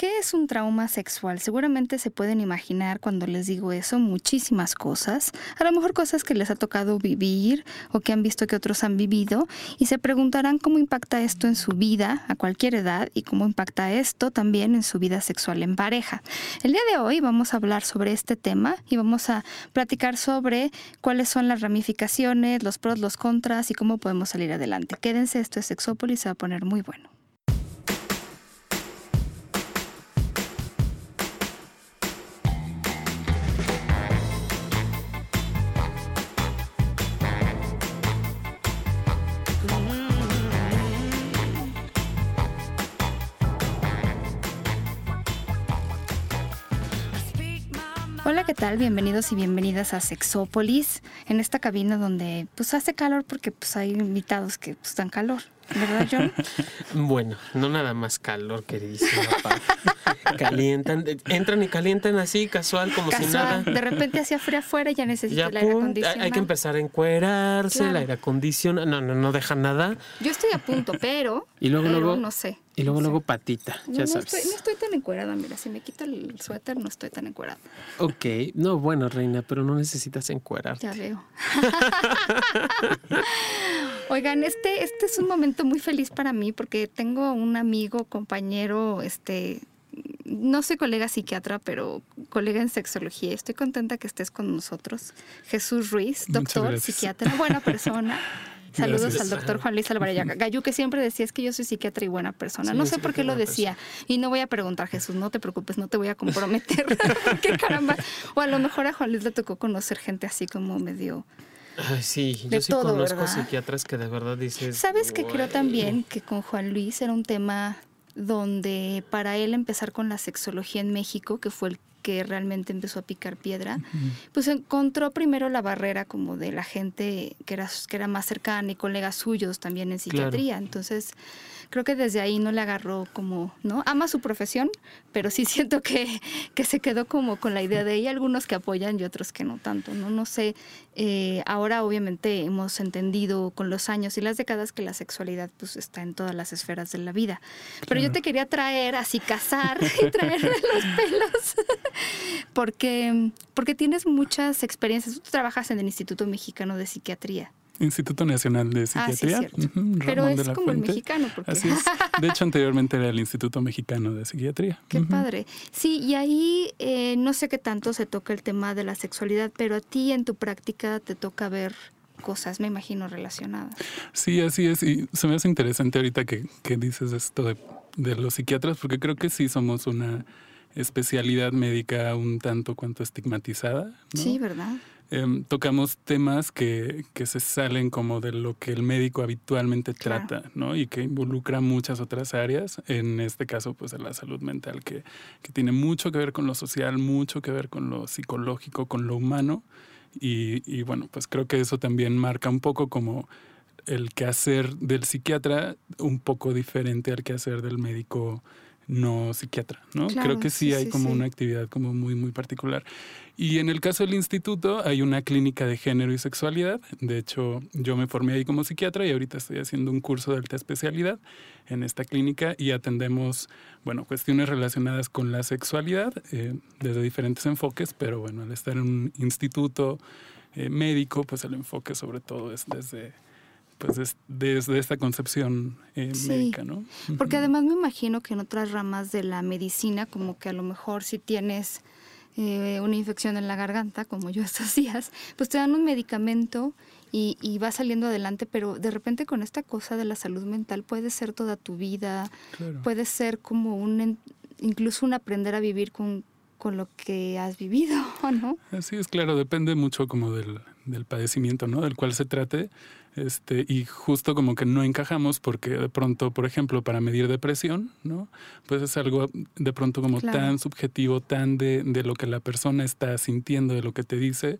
¿Qué es un trauma sexual? Seguramente se pueden imaginar cuando les digo eso muchísimas cosas, a lo mejor cosas que les ha tocado vivir o que han visto que otros han vivido y se preguntarán cómo impacta esto en su vida a cualquier edad y cómo impacta esto también en su vida sexual en pareja. El día de hoy vamos a hablar sobre este tema y vamos a platicar sobre cuáles son las ramificaciones, los pros, los contras y cómo podemos salir adelante. Quédense, esto es Sexópolis, se va a poner muy bueno. ¿Qué tal? Bienvenidos y bienvenidas a Sexópolis, en esta cabina donde pues hace calor porque pues hay invitados que pues dan calor, ¿verdad, John? bueno, no nada más calor, queridísima Calientan, entran y calientan así, casual, como si nada. De repente hacía frío afuera y ya necesita el aire acondicionado. Hay que empezar a encuerarse, el aire acondicionado. No, no, no deja nada. Yo estoy a punto, pero. Y luego, luego. No sé. Y luego, luego patita, ya sabes. no estoy tan encuerada, mira, si me quito el suéter no estoy tan encuerada. Ok, no, bueno, reina, pero no necesitas encuerarte. Ya veo. Oigan, este, este es un momento muy feliz para mí porque tengo un amigo, compañero, este, no soy colega psiquiatra, pero colega en sexología. Estoy contenta que estés con nosotros. Jesús Ruiz, doctor, psiquiatra, buena persona. Saludos al doctor Juan Luis Alvarez Gayú, que siempre decía es que yo soy psiquiatra y buena persona. no sé por qué lo decía. Y no voy a preguntar, Jesús, no te preocupes, no te voy a comprometer. ¿Qué caramba? O a lo mejor a Juan Luis le tocó conocer gente así como medio... Ay, sí, yo sí conozco psiquiatras que de verdad dicen... ¿Sabes que creo también que con Juan Luis era un tema donde para él empezar con la sexología en México, que fue el que realmente empezó a picar piedra, pues encontró primero la barrera como de la gente que era, que era más cercana y colegas suyos también en psiquiatría. Entonces, creo que desde ahí no le agarró como, ¿no? Ama su profesión, pero sí siento que, que se quedó como con la idea de ella, algunos que apoyan y otros que no tanto, ¿no? No sé, eh, ahora obviamente hemos entendido con los años y las décadas que la sexualidad pues está en todas las esferas de la vida. Pero yo te quería traer, así casar y traer los pelos, porque, porque tienes muchas experiencias. Tú trabajas en el Instituto Mexicano de Psiquiatría. Instituto Nacional de ah, Psiquiatría. Pero es como el mexicano. Porque... Así es. De hecho, anteriormente era el Instituto Mexicano de Psiquiatría. Qué padre. Sí, y ahí eh, no sé qué tanto se toca el tema de la sexualidad, pero a ti en tu práctica te toca ver cosas, me imagino, relacionadas. Sí, así es. Y se me hace interesante ahorita que, que dices esto de, de los psiquiatras, porque creo que sí somos una especialidad médica un tanto cuanto estigmatizada. Sí, ¿verdad? Em, tocamos temas que, que, se salen como de lo que el médico habitualmente trata, ¿no? Y que involucra muchas otras áreas, en este caso, pues de la salud mental, que, que, tiene mucho que ver con lo social, mucho que ver con lo psicológico, con lo humano. Y, y bueno, pues creo que eso también marca un poco como el quehacer del psiquiatra, un poco diferente al quehacer del médico no psiquiatra, ¿no? Creo que sí, hay como una actividad como muy, muy particular. Y en el caso del instituto hay una clínica de género y sexualidad. De hecho, yo me formé ahí como psiquiatra y ahorita estoy haciendo un curso de alta especialidad en esta clínica y atendemos, bueno, cuestiones relacionadas con la sexualidad eh, desde diferentes enfoques, pero bueno, al estar en un instituto eh, médico, pues el enfoque sobre todo es desde pues desde esta concepción eh, médica, ¿no? Porque además me imagino que en otras ramas de la medicina, como que a lo mejor si tienes eh, una infección en la garganta, como yo estos días, pues te dan un medicamento y, y vas saliendo adelante, pero de repente con esta cosa de la salud mental puede ser toda tu vida, puede ser como un, incluso un aprender a vivir con, con lo que has vivido, ¿no? Así es, claro, depende mucho como del, del padecimiento, ¿no? Del cual se trate este, y justo como que no encajamos porque de pronto, por ejemplo, para medir depresión, ¿no? Pues es algo de pronto como tan subjetivo, tan de, de lo que la persona está sintiendo, de lo que te dice,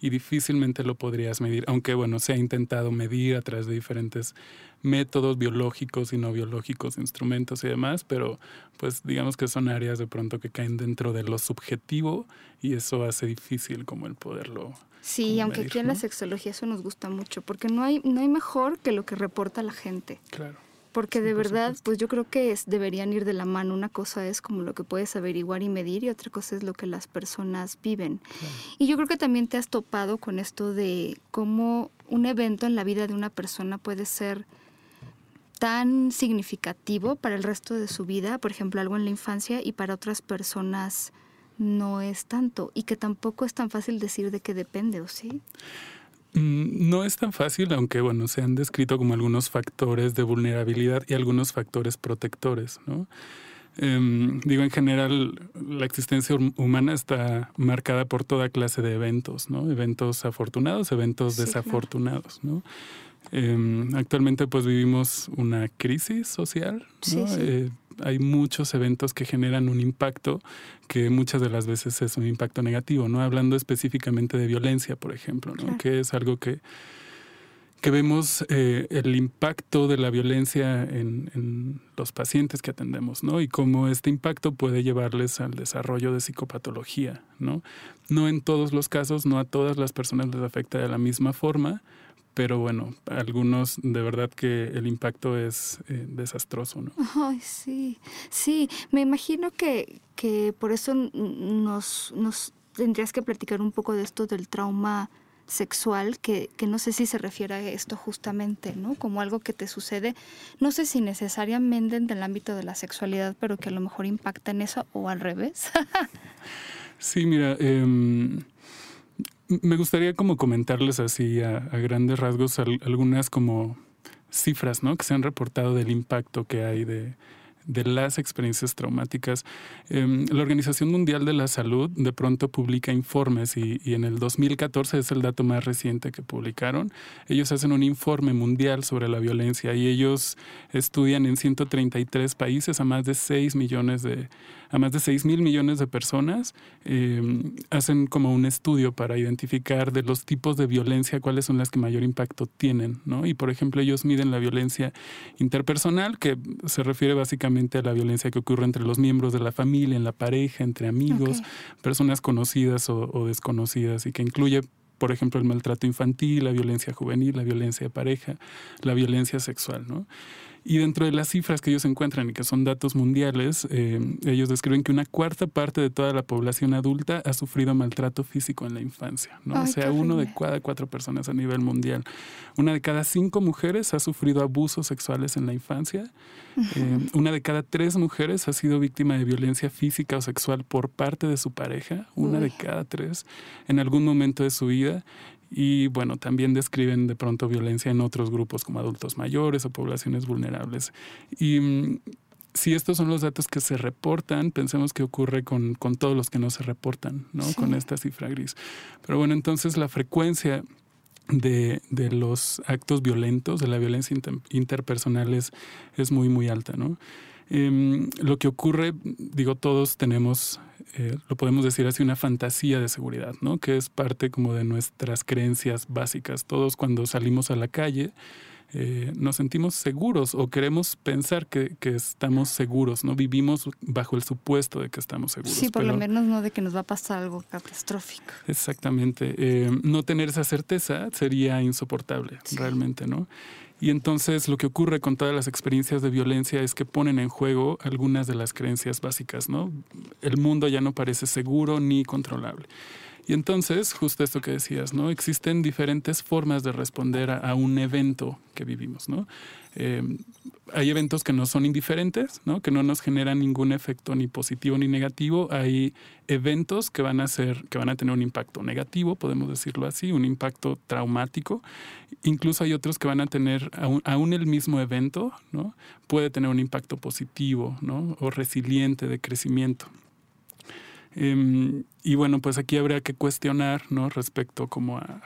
y difícilmente lo podrías medir, aunque bueno, se ha intentado medir a través de diferentes métodos biológicos y no biológicos, instrumentos y demás, pero pues digamos que son áreas de pronto que caen dentro de lo subjetivo y eso hace difícil como el poderlo Sí, aunque aquí en la sexología eso nos gusta mucho, porque no hay, no hay mejor que lo que reporta la gente. Claro. porque de verdad, pues yo creo que es, deberían ir de la mano. Una cosa es como lo que puedes averiguar y medir y otra cosa es lo que las personas viven. Y yo creo que también te has topado con esto de cómo un evento en la vida de una persona puede ser tan significativo para el resto de su vida, por ejemplo, algo en la infancia, y para otras personas no es tanto, y que tampoco es tan fácil decir de qué depende, ¿o sí? Mm, no es tan fácil, aunque bueno, se han descrito como algunos factores de vulnerabilidad y algunos factores protectores, ¿no? Em, digo, en general, la existencia humana está marcada por toda clase de eventos, ¿no? Eventos afortunados, eventos desafortunados, ¿no? Em, actualmente pues vivimos una crisis social. Eh, hay muchos eventos que generan un impacto que muchas de las veces es un impacto negativo, ¿no? Hablando específicamente de violencia, por ejemplo, ¿no? Que es algo que, que vemos eh, el impacto de la violencia en, en, los pacientes que atendemos, ¿no? Y cómo este impacto puede llevarles al desarrollo de psicopatología, ¿no? No en todos los casos, no a todas las personas les afecta de la misma forma, pero bueno, algunos de verdad que el impacto es eh, desastroso, ¿no? Ay, sí, sí, me imagino que, que por eso nos, nos tendrías que platicar un poco de esto del trauma sexual, que, que, no sé si se refiere a esto justamente, ¿no? Como algo que te sucede, no sé si necesariamente en el ámbito de la sexualidad, pero que a lo mejor impacta en eso o al revés. sí, mira, eh, me gustaría como comentarles así a, grandes rasgos algunas como cifras, ¿no? Que se han reportado del impacto que hay de, de las experiencias traumáticas. Em, la Organización Mundial de la Salud de pronto publica informes y, y, en el 2014 es el dato más reciente que publicaron. Ellos hacen un informe mundial sobre la violencia y ellos estudian en 133 países a más de 6 millones de a más de 6 mil millones de personas, em, hacen como un estudio para identificar de los tipos de violencia cuáles son las que mayor impacto tienen, ¿no? Y por ejemplo, ellos miden la violencia interpersonal, que se refiere básicamente a la violencia que ocurre entre los miembros de la familia, en la pareja, entre amigos, personas conocidas o, o desconocidas, y que incluye por ejemplo, el maltrato infantil, la violencia juvenil, la violencia de pareja, la violencia sexual, ¿no? Y dentro de las cifras que ellos encuentran y que son datos mundiales, eh, ellos describen que una cuarta parte de toda la población adulta ha sufrido maltrato físico en la infancia, ¿no? o sea, uno de cada cuatro personas a nivel mundial. Una de cada cinco mujeres ha sufrido abusos sexuales en la infancia. Eh, una de cada tres mujeres ha sido víctima de violencia física o sexual por parte de su pareja. Una de cada tres en algún momento de su vida. Y bueno, también describen de pronto violencia en otros grupos como adultos mayores o poblaciones vulnerables. Y mm, si estos son los datos que se reportan, pensemos que ocurre con, con todos los que no se reportan, ¿no? Con esta cifra gris. Pero bueno, entonces la frecuencia de, de, los actos violentos, de la violencia interpersonal es, es muy, muy alta, ¿no? Em, lo que ocurre, digo, todos tenemos, eh, lo podemos decir así, una fantasía de seguridad, ¿no? Que es parte como de nuestras creencias básicas. Todos cuando salimos a la calle eh, nos sentimos seguros o queremos pensar que, que, estamos seguros, ¿no? Vivimos bajo el supuesto de que estamos seguros. Sí, por lo menos no de que nos va a pasar algo catastrófico. Exactamente. Eh, no tener esa certeza sería insoportable, realmente, ¿no? Y entonces lo que ocurre con todas las experiencias de violencia es que ponen en juego algunas de las creencias básicas, ¿no? El mundo ya no parece seguro ni controlable. Y entonces, justo esto que decías, ¿no? Existen diferentes formas de responder a, un evento que vivimos, ¿no? Em, hay eventos que no son indiferentes, ¿no? Que no nos generan ningún efecto ni positivo ni negativo. Hay eventos que van a ser, que van a tener un impacto negativo, podemos decirlo así, un impacto traumático. Incluso hay otros que van a tener, aún, aún el mismo evento, ¿no? Puede tener un impacto positivo, ¿no? O resiliente de crecimiento. Em, y bueno, pues aquí habría que cuestionar, ¿no? Respecto como a,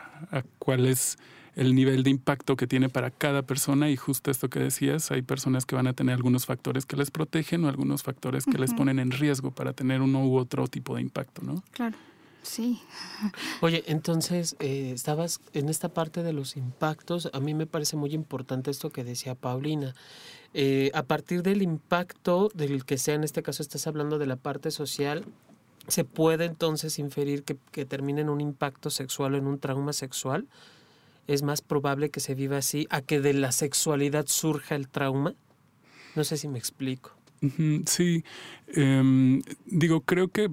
cuál es el nivel de impacto que tiene para cada persona y justo esto que decías, hay personas que van a tener algunos factores que les protegen o algunos factores que les ponen en riesgo para tener uno u otro tipo de impacto, ¿no? Claro. Sí. Oye, entonces, eh, estabas en esta parte de los impactos, a mí me parece muy importante esto que decía Paulina. Eh, a partir del impacto del que sea, en este caso estás hablando de la parte social, ¿Se puede entonces inferir que, que termine en un impacto sexual o en un trauma sexual? ¿Es más probable que se viva así a que de la sexualidad surja el trauma? No sé si me explico. Sí, em, digo, creo que,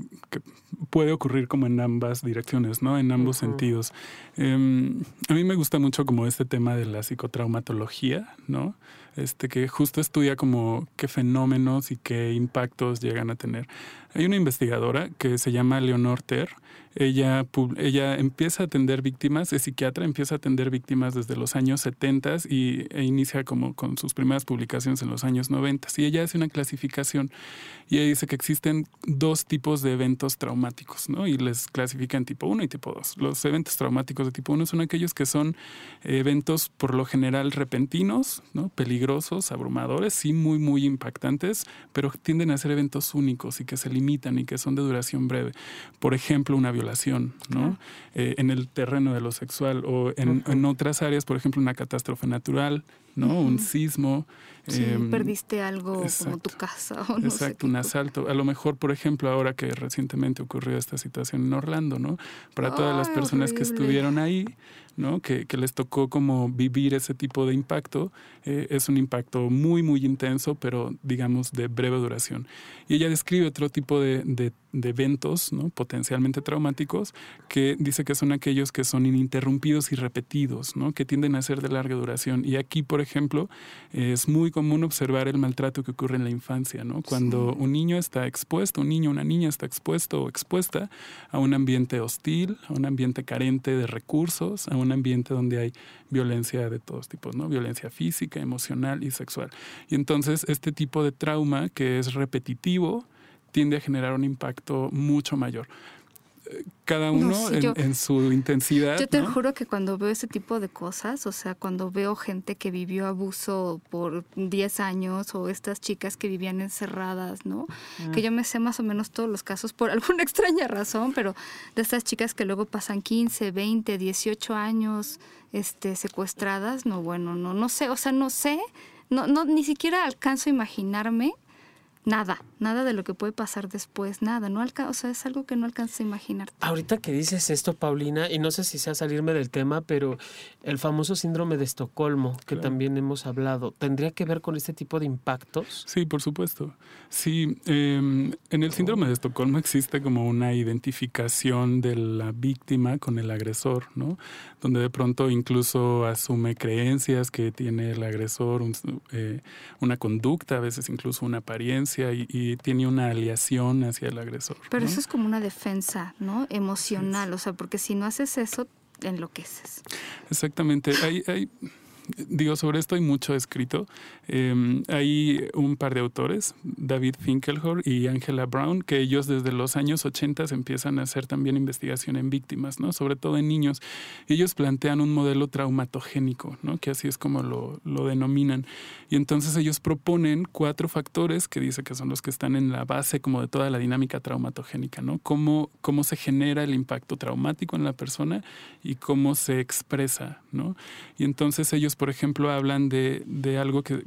puede ocurrir como en ambas direcciones, ¿no? En ambos sentidos. Em, a mí me gusta mucho como este tema de la psicotraumatología, ¿no? Este que justo estudia como qué fenómenos y qué impactos llegan a tener. Hay una investigadora que se llama Leonor Ter, ella, ella empieza a atender víctimas, es psiquiatra, empieza a atender víctimas desde los años 70 y, e inicia como con sus primeras publicaciones en los años 90. Y ella hace una clasificación y ella dice que existen dos tipos de eventos traumáticos, ¿no? Y les clasifica en tipo 1 y tipo 2. Los eventos traumáticos de tipo 1 son aquellos que son eventos por lo general repentinos, ¿no? Peligrosos, abrumadores, sí muy, muy impactantes, pero tienden a ser eventos únicos y que se limitan y que son de duración breve. Por ejemplo, una violencia ¿no? Eh, en el terreno de lo sexual o en, otras áreas, por ejemplo, una catástrofe natural, ¿no? Un sismo. Sí, em, perdiste algo como tu casa o no Exacto, un asalto. A lo mejor, por ejemplo, ahora que recientemente ocurrió esta situación en Orlando, ¿no? Para todas las personas que estuvieron ahí, ¿no? Que, que, les tocó como vivir ese tipo de impacto, eh, es un impacto muy, muy intenso, pero digamos de breve duración. Y ella describe otro tipo de, de, de eventos ¿no? potencialmente traumáticos que dice que son aquellos que son ininterrumpidos y repetidos, ¿no? que tienden a ser de larga duración. Y aquí, por ejemplo, es muy común observar el maltrato que ocurre en la infancia, ¿no? Cuando un niño está expuesto, un niño o una niña está expuesto o expuesta a un ambiente hostil, a un ambiente carente de recursos, a un ambiente donde hay violencia de todos tipos, ¿no? Violencia física, emocional y sexual. Y entonces este tipo de trauma que es repetitivo tiende a generar un impacto mucho mayor cada uno en, su intensidad. Yo te juro que cuando veo ese tipo de cosas, o sea, cuando veo gente que vivió abuso por 10 años o estas chicas que vivían encerradas, ¿no? Que yo me sé más o menos todos los casos por alguna extraña razón, pero de estas chicas que luego pasan 15, 20, 18 años este, secuestradas, no, bueno, no, no sé, o sea, no sé, no, no, ni siquiera alcanzo a imaginarme nada, nada de lo que puede pasar después, nada, no alca o sea, es algo que no alcanza a imaginar. Ahorita que dices esto, Paulina, y no sé si sea salirme del tema, pero el famoso síndrome de Estocolmo, que también hemos hablado, ¿tendría que ver con este tipo de impactos? Sí, por supuesto. Sí, em, en el síndrome de Estocolmo existe como una identificación de la víctima con el agresor, ¿no? Donde de pronto incluso asume creencias que tiene el agresor, eh, una conducta, a veces incluso una apariencia y, tiene una aliación hacia el agresor. Pero eso es como una defensa, ¿no? Emocional, o sea, porque si no haces eso, enloqueces. Exactamente. Hay, hay, digo, sobre esto hay mucho escrito. Em, hay un par de autores, David Finkelhor y Angela Brown, que ellos desde los años 80 empiezan a hacer también investigación en víctimas, ¿no? sobre todo en niños. Ellos plantean un modelo traumatogénico, ¿no? que así es como lo, lo denominan. Y entonces ellos proponen cuatro factores que dice que son los que están en la base como de toda la dinámica traumatogénica, ¿no? Cómo, cómo se genera el impacto traumático en la persona y cómo se expresa, ¿no? Y entonces ellos por ejemplo, hablan de, de algo que,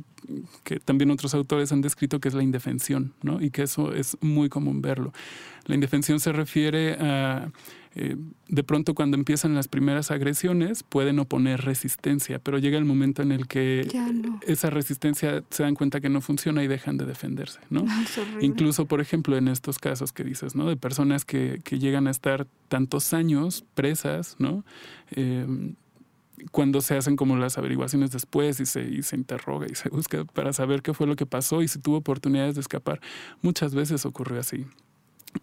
que, también otros autores han descrito, que es la indefensión, ¿no? Y que eso es muy común verlo. La indefensión se refiere a, eh, de pronto cuando empiezan las primeras agresiones, pueden oponer resistencia, pero llega el momento en el que esa resistencia se dan cuenta que no funciona y dejan de defenderse, ¿no? Incluso, por ejemplo, en estos casos que dices, ¿no? De personas que, que llegan a estar tantos años presas, ¿no? Eh, cuando se hacen como las averiguaciones después y se, y se interroga y se busca para saber qué fue lo que pasó y si tuvo oportunidades de escapar, muchas veces ocurre así.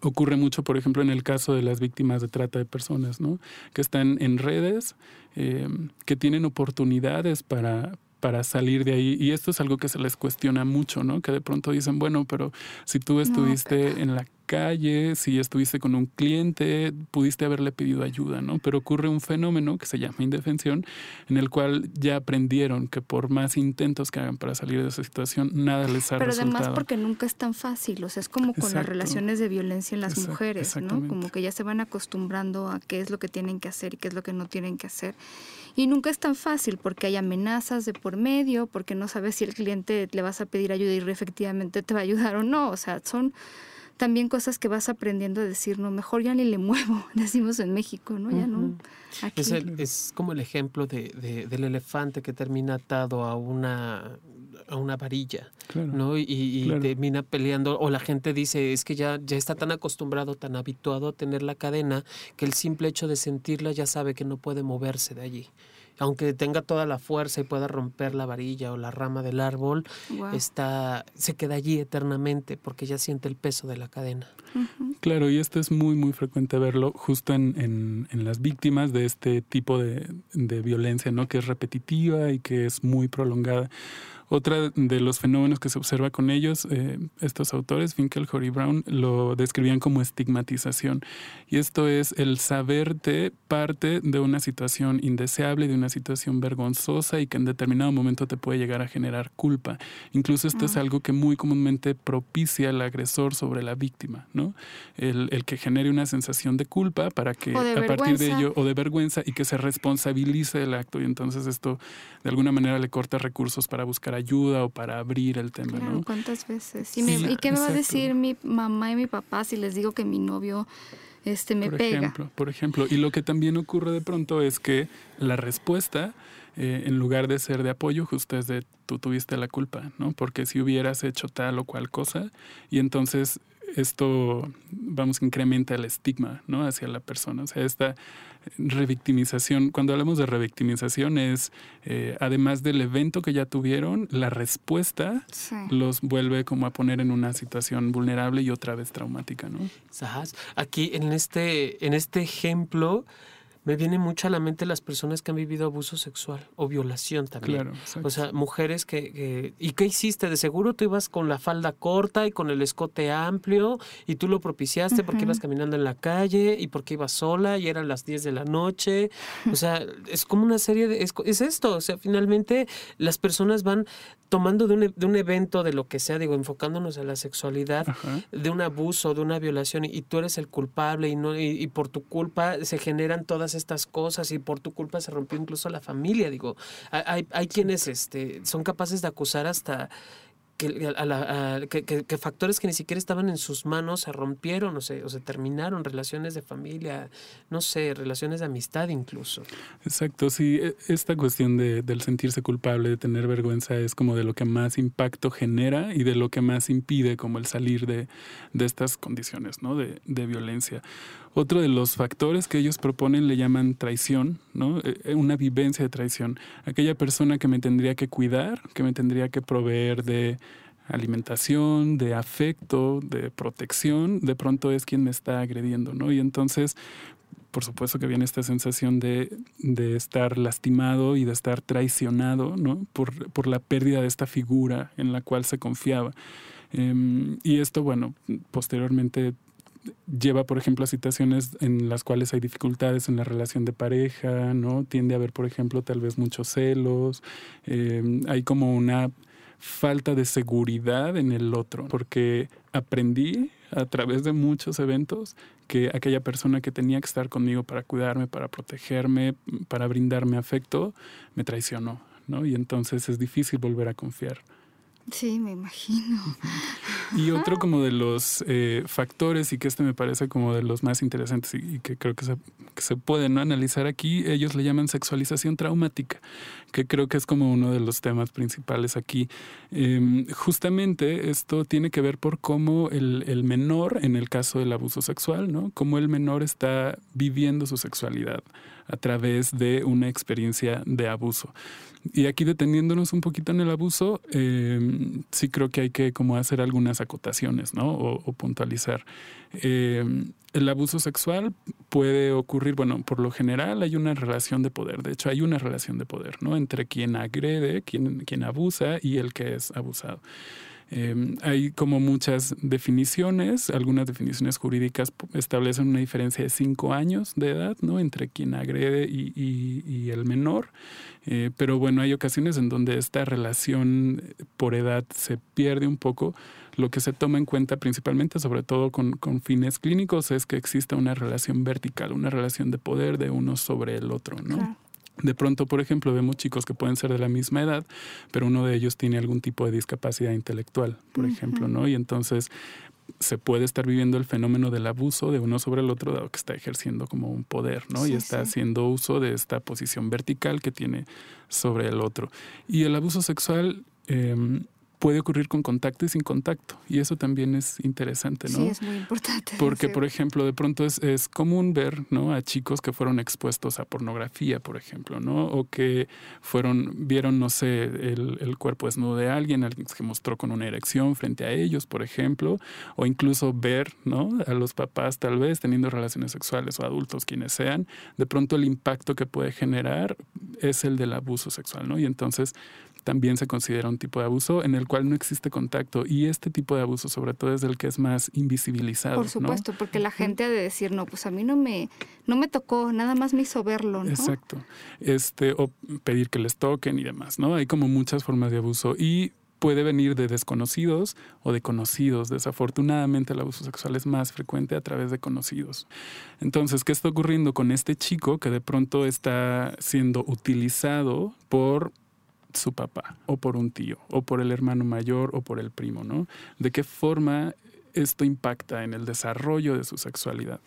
Ocurre mucho, por ejemplo, en el caso de las víctimas de trata de personas, ¿no? Que están en redes, eh, que tienen oportunidades para, para salir de ahí. Y esto es algo que se les cuestiona mucho, ¿no? Que de pronto dicen, bueno, pero si tú estuviste en la calle, si estuviste con un cliente, pudiste haberle pedido ayuda, ¿no? Pero ocurre un fenómeno que se llama indefensión, en el cual ya aprendieron que por más intentos que hagan para salir de esa situación, nada les ha Pero además porque nunca es tan fácil, o sea, es como con las relaciones de violencia en las mujeres, ¿no? Como que ya se van acostumbrando a qué es lo que tienen que hacer y qué es lo que no tienen que hacer. Y nunca es tan fácil porque hay amenazas de por medio, porque no sabes si el cliente le vas a pedir ayuda y efectivamente te va a ayudar o no. O sea, son, también cosas que vas aprendiendo a decir, no, mejor ya ni le muevo, decimos en México, ¿no? Ya no. Es, es, como el ejemplo de, del elefante que termina atado a una a una varilla, ¿no? Y, termina peleando, o la gente dice, es que ya, ya está tan acostumbrado, tan habituado a tener la cadena, que el simple hecho de sentirla ya sabe que no puede moverse de allí aunque tenga toda la fuerza y pueda romper la varilla o la rama del árbol, está, se queda allí eternamente porque ya siente el peso de la cadena. Claro, y esto es muy, muy frecuente verlo justo en, en, las víctimas de este tipo de, de, violencia, ¿no? Que es repetitiva y que es muy prolongada. Otra de los fenómenos que se observa con ellos, eh, estos autores, Finkelhor y Brown, lo describían como estigmatización. Y esto es el saberte parte de una situación indeseable, de una situación vergonzosa y que en determinado momento te puede llegar a generar culpa. Incluso esto es algo que muy comúnmente propicia al agresor sobre la víctima, ¿no? El, el que genere una sensación de culpa para que a partir de ello, o de vergüenza, y que se responsabilice del acto. Y entonces esto de alguna manera le corta recursos para buscar ayuda o para abrir el tema, claro, ¿Cuántas veces? ¿Y, qué me va a decir mi mamá y mi papá si les digo que mi novio este, me por pega? Ejemplo, por ejemplo, y lo que también ocurre de pronto es que la respuesta, eh, en lugar de ser de apoyo, justo es de tú tuviste la culpa, ¿no? Porque si hubieras hecho tal o cual cosa, y entonces esto, vamos, incrementa el estigma, ¿no? Hacia la persona. O sea, esta revictimización, cuando hablamos de revictimización es, eh, además del evento que ya tuvieron, la respuesta los vuelve como a poner en una situación vulnerable y otra vez traumática, ¿no? Aquí en este, en este ejemplo, me viene mucho a la mente las personas que han vivido abuso sexual o violación también. Claro, o sea, mujeres que, ¿Y qué hiciste? De seguro tú ibas con la falda corta y con el escote amplio y tú lo propiciaste porque ibas caminando en la calle y porque ibas sola y eran las 10 de la noche. O sea, es como una serie de... Es, esto, o sea, finalmente las personas van tomando de un, de un, evento, de lo que sea, digo, enfocándonos en la sexualidad, de un abuso, de una violación y, tú eres el culpable y, no, y por tu culpa se generan todas estas cosas y por tu culpa se rompió incluso la familia. Digo, hay, hay quienes este, son capaces de acusar hasta que, que, factores que ni siquiera estaban en sus manos se rompieron o se, o se terminaron, relaciones de familia, no sé, relaciones de amistad incluso. Exacto, sí, e, esta cuestión de, del sentirse culpable, de tener vergüenza, es como de lo que más impacto genera y de lo que más impide como el salir de, de estas condiciones ¿no? de, de violencia. Otro de los factores que ellos proponen le llaman traición, ¿no? E, e, una vivencia de traición. Aquella persona que me tendría que cuidar, que me tendría que proveer de alimentación, de afecto, de protección, de pronto es quien me está agrediendo, ¿no? Y entonces, por supuesto que viene esta sensación de, de estar lastimado y de estar traicionado, ¿no? Por, por, la pérdida de esta figura en la cual se confiaba. Em, y esto, bueno, posteriormente lleva, por ejemplo, a situaciones en las cuales hay dificultades en la relación de pareja, ¿no? Tiende a haber, por ejemplo, tal vez muchos celos, em, hay como una falta de seguridad en el otro, porque aprendí a través de muchos eventos que aquella persona que tenía que estar conmigo para cuidarme, para protegerme, para brindarme afecto, me traicionó, ¿no? Y entonces es difícil volver a confiar. Sí, me imagino. Y otro como de los eh, factores, y que este me parece como de los más interesantes y, que creo que se, que se pueden analizar aquí, ellos le llaman sexualización traumática, que creo que es como uno de los temas principales aquí. Em, justamente esto tiene que ver por cómo el, el menor, en el caso del abuso sexual, ¿no? Cómo el menor está viviendo su sexualidad a través de una experiencia de abuso. Y aquí deteniéndonos un poquito en el abuso, eh, sí creo que hay que como hacer algunas acotaciones, ¿no? O, puntualizar. Eh, el abuso sexual puede ocurrir, bueno, por lo general hay una relación de poder. De hecho, hay una relación de poder, ¿no? Entre quien agrede, quien, quien abusa y el que es abusado. Em, hay como muchas definiciones, algunas definiciones jurídicas establecen una diferencia de cinco años de edad ¿no? entre quien agrede y, el menor, eh, pero bueno, hay ocasiones en donde esta relación por edad se pierde un poco. Lo que se toma en cuenta principalmente, sobre todo con, fines clínicos, es que exista una relación vertical, una relación de poder de uno sobre el otro. ¿no? De pronto, por ejemplo, vemos chicos que pueden ser de la misma edad, pero uno de ellos tiene algún tipo de discapacidad intelectual, por ejemplo, ¿no? Y entonces se puede estar viviendo el fenómeno del abuso de uno sobre el otro, dado que está ejerciendo como un poder, ¿no? y está haciendo uso de esta posición vertical que tiene sobre el otro. Y el abuso sexual eh, puede ocurrir con contacto y sin contacto. Y eso también es interesante, ¿no? Sí, es muy importante. Porque, por ejemplo, de pronto es, es, común ver ¿no? a chicos que fueron expuestos a pornografía, por ejemplo, ¿no? O que fueron, vieron, no sé, el, el cuerpo desnudo de alguien, alguien que mostró con una erección frente a ellos, por ejemplo, o incluso ver, ¿no? A los papás tal vez teniendo relaciones sexuales o adultos, quienes sean, de pronto el impacto que puede generar es el del abuso sexual, ¿no? Y entonces también se considera un tipo de abuso en el cual no existe contacto y este tipo de abuso sobre todo es el que es más invisibilizado. Por supuesto, porque la gente ha de decir, no, pues a mí no me, no me tocó, nada más me hizo verlo, ¿no? Exacto. Este, o pedir que les toquen y demás, ¿no? Hay como muchas formas de abuso y puede venir de desconocidos o de conocidos. Desafortunadamente el abuso sexual es más frecuente a través de conocidos. Entonces, ¿qué está ocurriendo con este chico que de pronto está siendo utilizado por su papá o por un tío o por el hermano mayor o por el primo, ¿no? ¿De qué forma esto impacta en el desarrollo de su sexualidad?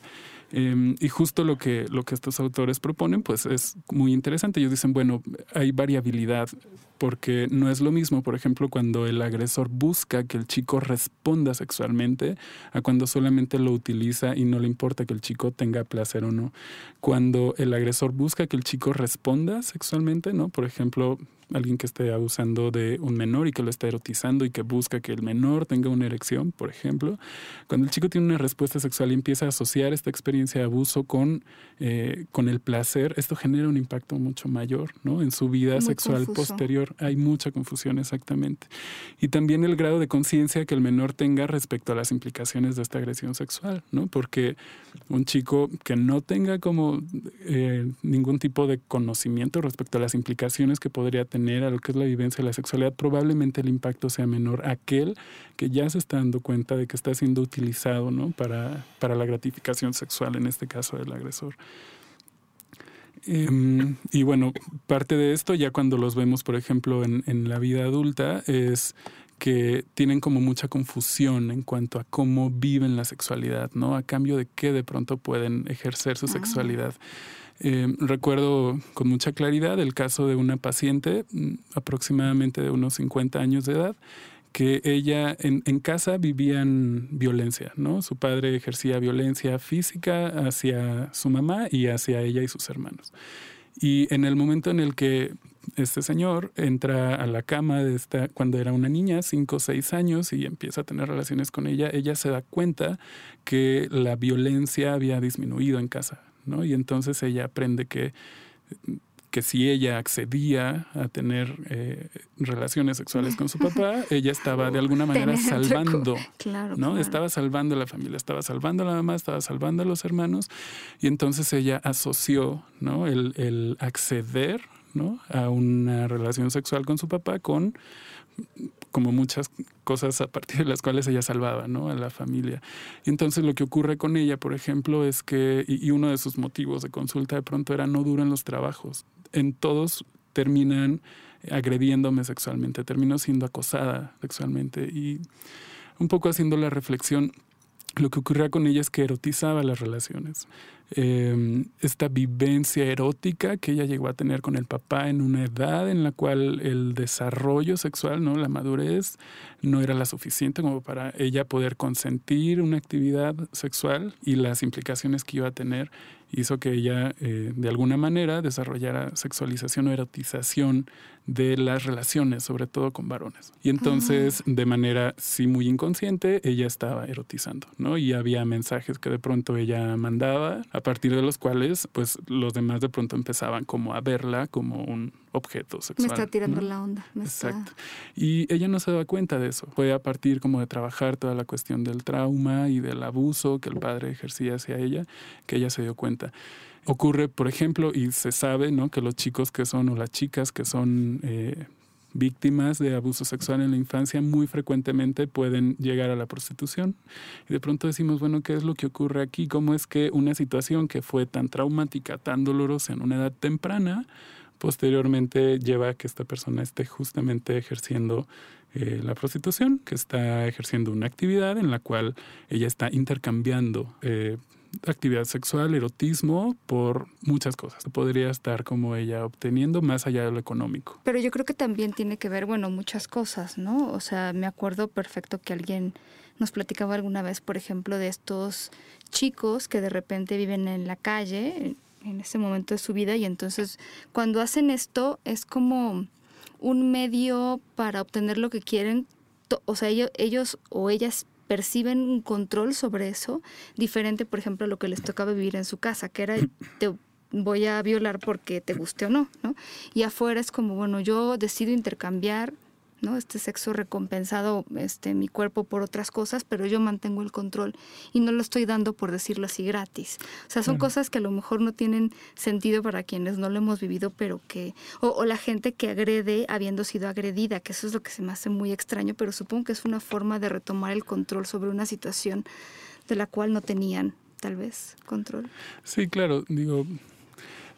Eh, y justo lo que, lo que estos autores proponen, pues es muy interesante. Ellos dicen, bueno, hay variabilidad porque no es lo mismo, por ejemplo, cuando el agresor busca que el chico responda sexualmente a cuando solamente lo utiliza y no le importa que el chico tenga placer o no. Cuando el agresor busca que el chico responda sexualmente, ¿no? Por ejemplo, alguien que esté abusando de un menor y que lo está erotizando y que busca que el menor tenga una erección, por ejemplo, cuando el chico tiene una respuesta sexual y empieza a asociar esta experiencia de abuso con, eh, con el placer, esto genera un impacto mucho mayor ¿no? en su vida Muy sexual confuso. posterior. Hay mucha confusión exactamente. Y también el grado de conciencia que el menor tenga respecto a las implicaciones de esta agresión sexual, ¿no? porque un chico que no tenga como eh, ningún tipo de conocimiento respecto a las implicaciones que podría tener tener a lo que es la vivencia de la sexualidad, probablemente el impacto sea menor aquel que ya se está dando cuenta de que está siendo utilizado ¿no? para, para la gratificación sexual, en este caso del agresor. Eh, y bueno, parte de esto, ya cuando los vemos, por ejemplo, en, en, la vida adulta, es que tienen como mucha confusión en cuanto a cómo viven la sexualidad, ¿no? A cambio de qué de pronto pueden ejercer su ah. sexualidad. Eh, recuerdo con mucha claridad el caso de una paciente mm, aproximadamente de unos 50 años de edad que ella en, en, casa vivían violencia, ¿no? Su padre ejercía violencia física hacia su mamá y hacia ella y sus hermanos. Y en el momento en el que este señor entra a la cama de esta, cuando era una niña, cinco o seis años, y empieza a tener relaciones con ella, ella se da cuenta que la violencia había disminuido en casa. ¿No? Y entonces ella aprende que, que si ella accedía a tener eh, relaciones sexuales con su papá, ella estaba de alguna manera salvando, claro, ¿no? Claro. Estaba salvando a la familia, estaba salvando a la mamá, estaba salvando a los hermanos, y entonces ella asoció, ¿no? El, el acceder, ¿no? A una relación sexual con su papá con como muchas cosas a partir de las cuales ella salvaba ¿no? a la familia. Y entonces lo que ocurre con ella, por ejemplo, es que, y, uno de sus motivos de consulta de pronto era no duran los trabajos. En todos terminan agrediéndome sexualmente, termino siendo acosada sexualmente y un poco haciendo la reflexión, lo que ocurría con ella es que erotizaba las relaciones eh, esta vivencia erótica que ella llegó a tener con el papá en una edad en la cual el desarrollo sexual, ¿no? la madurez, no era la suficiente como para ella poder consentir una actividad sexual y las implicaciones que iba a tener hizo que ella eh, de alguna manera desarrollara sexualización o erotización de las relaciones, sobre todo con varones. Y entonces, de manera sí muy inconsciente, ella estaba erotizando, ¿no? Y había mensajes que de pronto ella mandaba, a partir de los cuales, pues, los demás de pronto empezaban como a verla como un objeto sexual. Me está tirando ¿no? la onda. Me Exacto. Está... Y ella no se daba cuenta de eso. Fue a partir como de trabajar toda la cuestión del trauma y del abuso que el padre ejercía hacia ella, que ella se dio cuenta. Ocurre, por ejemplo, y se sabe, ¿no? Que los chicos que son, o las chicas que son... Eh, víctimas de abuso sexual en la infancia muy frecuentemente pueden llegar a la prostitución. Y de pronto decimos, bueno, ¿qué es lo que ocurre aquí? ¿Cómo es que una situación que fue tan traumática, tan dolorosa en una edad temprana, posteriormente lleva a que esta persona esté justamente ejerciendo eh, la prostitución, que está ejerciendo una actividad en la cual ella está intercambiando eh, actividad sexual, erotismo, por muchas cosas. Podría estar como ella obteniendo más allá de lo económico. Pero yo creo que también tiene que ver, bueno, muchas cosas, ¿no? O sea, me acuerdo perfecto que alguien nos platicaba alguna vez, por ejemplo, de estos chicos que de repente viven en la calle en ese momento de su vida y entonces cuando hacen esto es como un medio para obtener lo que quieren, o sea, ellos, ellos o ellas perciben un control sobre eso, diferente, por ejemplo, a lo que les tocaba vivir en su casa, que era te voy a violar porque te guste o no, ¿no? Y afuera es como, bueno, yo decido intercambiar ¿no? Este sexo recompensado, este, mi cuerpo por otras cosas, pero yo mantengo el control y no lo estoy dando por decirlo así gratis. O sea, son cosas que a lo mejor no tienen sentido para quienes no lo hemos vivido, pero que, o, o, la gente que agrede habiendo sido agredida, que eso es lo que se me hace muy extraño, pero supongo que es una forma de retomar el control sobre una situación de la cual no tenían tal vez control. Sí, claro, digo,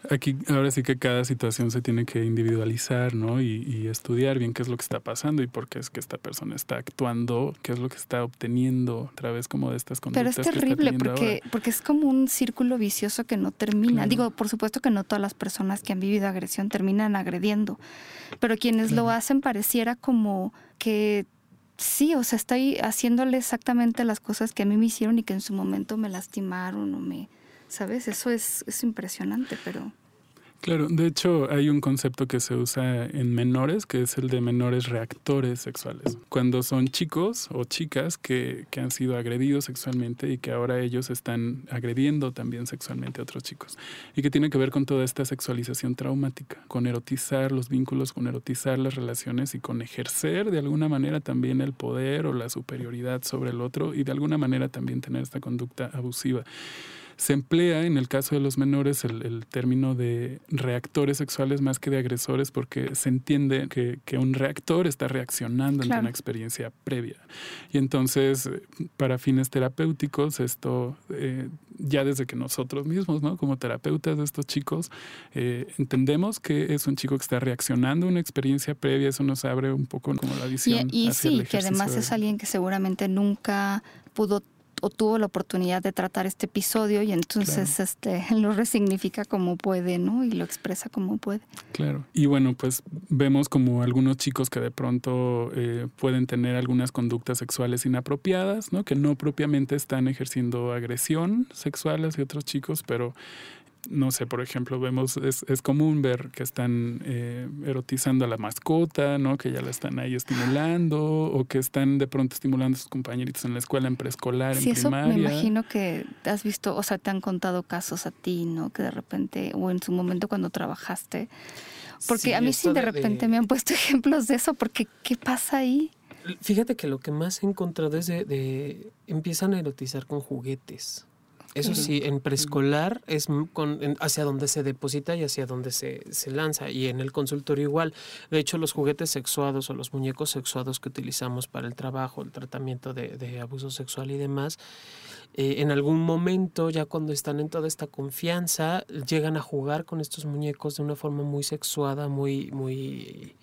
Aquí ahora sí que cada situación se tiene que individualizar, ¿no? Y, estudiar bien qué es lo que está pasando y por qué es que esta persona está actuando, qué es lo que está obteniendo a través como de estas conductas. Pero es terrible porque, porque es como un círculo vicioso que no termina. Digo, por supuesto que no todas las personas que han vivido agresión terminan agrediendo, pero quienes lo hacen pareciera como que sí, o sea, estoy haciéndole exactamente las cosas que a mí me hicieron y que en su momento me lastimaron o me ¿Sabes? Eso es, es impresionante, pero... Claro, de hecho hay un concepto que se usa en menores, que es el de menores reactores sexuales. Cuando son chicos o chicas que, que, han sido agredidos sexualmente y que ahora ellos están agrediendo también sexualmente a otros chicos. Y que tiene que ver con toda esta sexualización traumática, con erotizar los vínculos, con erotizar las relaciones y con ejercer de alguna manera también el poder o la superioridad sobre el otro y de alguna manera también tener esta conducta abusiva. Se emplea en el caso de los menores el, término de reactores sexuales más que de agresores porque se entiende que, un reactor está reaccionando ante una experiencia previa. Y entonces, para fines terapéuticos, esto eh, ya desde que nosotros mismos, ¿no? como terapeutas de estos chicos, eh, entendemos que es un chico que está reaccionando a una experiencia previa, eso nos abre un poco como la visión. Y, y sí, que además es alguien que seguramente nunca pudo o tuvo la oportunidad de tratar este episodio y entonces este lo resignifica como puede, ¿no? Y lo expresa como puede. Claro. Y bueno, pues vemos como algunos chicos que de pronto eh, pueden tener algunas conductas sexuales inapropiadas, ¿no? Que no propiamente están ejerciendo agresión sexual hacia otros chicos, pero no sé, por ejemplo, vemos, es, es común ver que están eh, erotizando a la mascota, ¿no? Que ya la están ahí estimulando, o que están de pronto estimulando a sus compañeritos en la escuela, en preescolar, sí, en eso primaria. me imagino que has visto, o sea, te han contado casos a ti, ¿no? Que de repente, o en su momento cuando trabajaste. Porque a mí sí de repente me han puesto ejemplos de eso, porque ¿qué pasa ahí? Fíjate que lo que más he encontrado es de empiezan a erotizar con juguetes. Eso sí, en preescolar es con, hacia donde se deposita y hacia donde se, se, lanza. Y en el consultorio igual. De hecho, los juguetes sexuados o los muñecos sexuados que utilizamos para el trabajo, el tratamiento de, de abuso sexual y demás, eh, en algún momento, ya cuando están en toda esta confianza, llegan a jugar con estos muñecos de una forma muy sexuada, muy, muy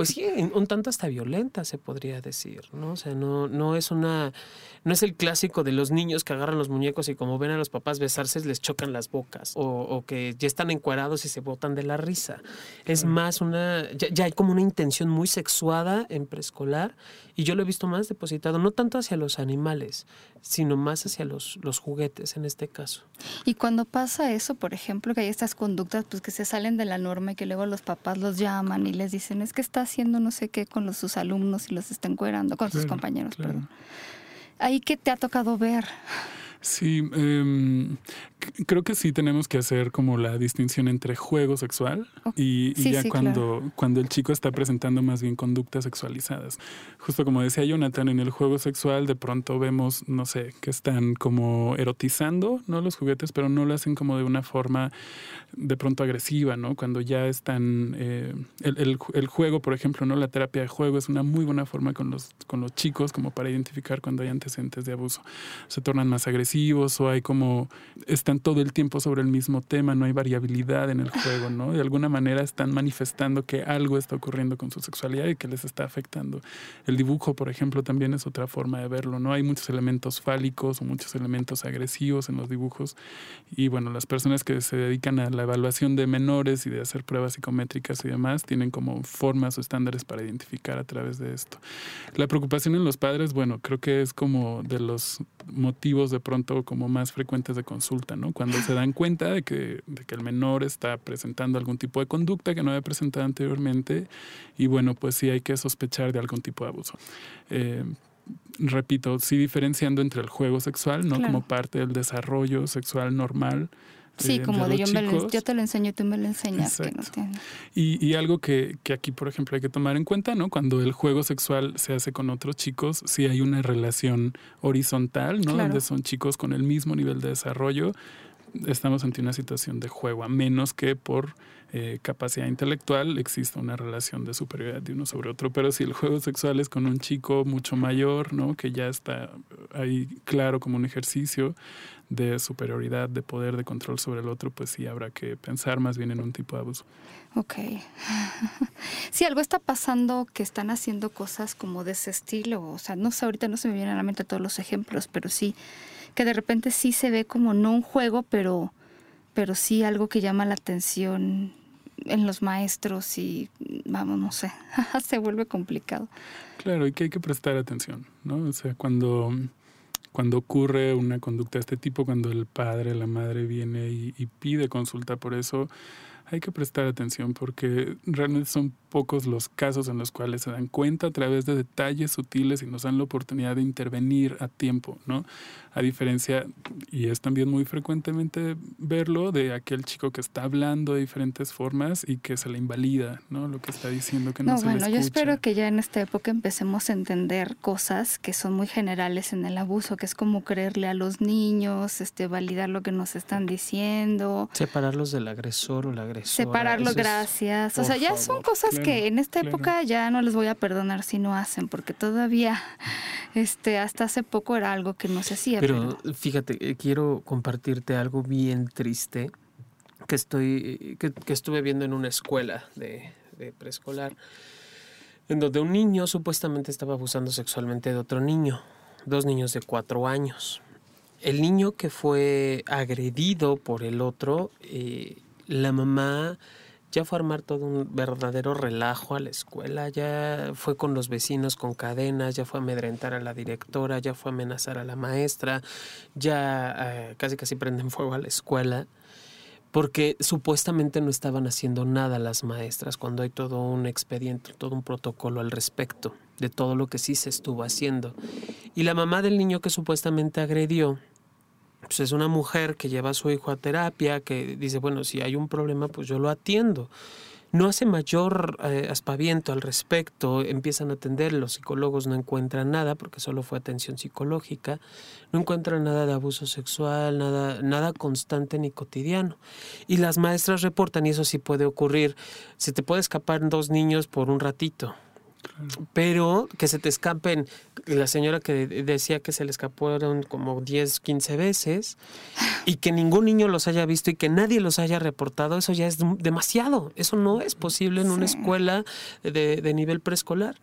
pues sí, un tanto hasta violenta se podría decir, ¿no? O sea, no, no es una, no es el clásico de los niños que agarran los muñecos y como ven a los papás besarse les chocan las bocas o, o que ya están encuerados y se botan de la risa. Es más una, ya, ya, hay como una intención muy sexuada en preescolar y yo lo he visto más depositado, no tanto hacia los animales, sino más hacia los, los juguetes en este caso. Y cuando pasa eso, por ejemplo, que hay estas conductas pues que se salen de la norma y que luego los papás los llaman y les dicen, es que está haciendo no sé qué con los, sus alumnos y los está encuerando, con sus compañeros, perdón. Ahí que te ha tocado ver. Sí, eh, creo que sí tenemos que hacer como la distinción entre juego sexual y, ya cuando, cuando el chico está presentando más bien conductas sexualizadas. Justo como decía Jonathan, en el juego sexual de pronto vemos, no sé, que están como erotizando, ¿no? Los juguetes, pero no lo hacen como de una forma de pronto agresiva, ¿no? Cuando ya están... Eh, el, el, juego, por ejemplo, ¿no? La terapia de juego es una muy buena forma con los, con los chicos como para identificar cuando hay antecedentes de abuso. Se tornan más agresivos o hay como... están todo el tiempo sobre el mismo tema, no hay variabilidad en el juego, ¿no? De alguna manera están manifestando que algo está ocurriendo con su sexualidad y que les está afectando. El dibujo, por ejemplo, también es otra forma de verlo, ¿no? Hay muchos elementos fálicos o muchos elementos agresivos en los dibujos y bueno, las personas que se dedican a la evaluación de menores y de hacer pruebas psicométricas y demás tienen como formas o estándares para identificar a través de esto. La preocupación en los padres, bueno, creo que es como de los motivos de pronto como más frecuentes de consulta, ¿no? Cuando se dan cuenta de que, de que el menor está presentando algún tipo de conducta que no había presentado anteriormente y bueno, pues sí hay que sospechar de algún tipo de abuso. Eh, repito, sí diferenciando entre el juego sexual, ¿no? Como parte del desarrollo sexual normal Sí, como de yo, yo, te lo enseño, tú me lo enseñas. Que no y, y, algo que, que, aquí, por ejemplo, hay que tomar en cuenta, ¿no? Cuando el juego sexual se hace con otros chicos, sí hay una relación horizontal, ¿no? Donde son chicos con el mismo nivel de desarrollo. Estamos ante una situación de juego, a menos que por eh, capacidad intelectual exista una relación de superioridad de uno sobre otro. Pero si el juego sexual es con un chico mucho mayor, ¿no? Que ya está ahí claro como un ejercicio, de superioridad, de poder, de control sobre el otro, pues sí habrá que pensar más bien en un tipo de abuso. Ok. Si algo está pasando que están haciendo cosas como de ese estilo, o sea, no sé, ahorita no se me vienen a la mente todos los ejemplos, pero sí, que de repente sí se ve como no un juego, pero, pero sí algo que llama la atención en los maestros y, vamos, no sé, se vuelve complicado. Claro, y que hay que prestar atención, ¿no? O sea, cuando cuando ocurre una conducta de este tipo, cuando el padre, la madre viene y, y pide consulta por eso, hay que prestar atención porque realmente son pocos los casos en los cuales se dan cuenta a través de detalles sutiles y nos dan la oportunidad de intervenir a tiempo, ¿no? A diferencia, y es también muy frecuentemente verlo, de aquel chico que está hablando de diferentes formas y que se le invalida, ¿no? Lo que está diciendo que no, se bueno, le yo espero que ya en esta época empecemos a entender cosas que son muy generales en el abuso, que es como creerle a los niños, este, validar lo que nos están diciendo. Separarlos del agresor o la agresora. Separarlos, gracias. o sea, ya son cosas que en esta época ya no les voy a perdonar si no hacen, porque todavía este hasta hace poco era algo que no se hacía. Pero, fíjate, eh, quiero compartirte algo bien triste que estoy que, estuve viendo en una escuela de, de preescolar en donde un niño supuestamente estaba abusando sexualmente de otro niño, dos niños de cuatro años. El niño que fue agredido por el otro, eh, la mamá ya fue a armar todo un verdadero relajo a la escuela, ya fue con los vecinos con cadenas, ya fue a amedrentar a la directora, ya fue a amenazar a la maestra, ya eh, casi casi prenden fuego a la escuela, porque supuestamente no estaban haciendo nada las maestras cuando hay todo un expediente, todo un protocolo al respecto de todo lo que sí se estuvo haciendo. Y la mamá del niño que supuestamente agredió, pues es una mujer que lleva a su hijo a terapia, que dice, bueno, si hay un problema, pues yo lo atiendo. No hace mayor eh, aspaviento al respecto, empiezan a atender, los psicólogos no encuentran nada, porque solo fue atención psicológica, no encuentran nada de abuso sexual, nada, nada constante ni cotidiano. Y las maestras reportan, y eso sí puede ocurrir, se te puede escapar dos niños por un ratito, pero que se te escapen, la señora que decía que se le escaparon como 10, 15 veces y que ningún niño los haya visto y que nadie los haya reportado, eso ya es demasiado. Eso no es posible en una escuela de, de nivel preescolar.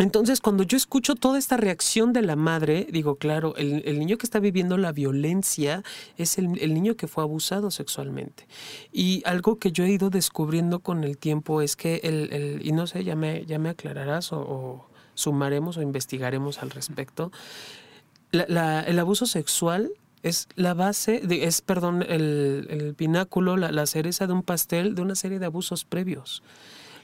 Entonces, cuando yo escucho toda esta reacción de la madre, digo, claro, el, niño que está viviendo la violencia es el, niño que fue abusado sexualmente. Y algo que yo he ido descubriendo con el tiempo es que, el, y no sé, ya me, ya me aclararás o, sumaremos o investigaremos al respecto, el abuso sexual es la base, de, es, perdón, el, el pináculo, la, la cereza de un pastel de una serie de abusos previos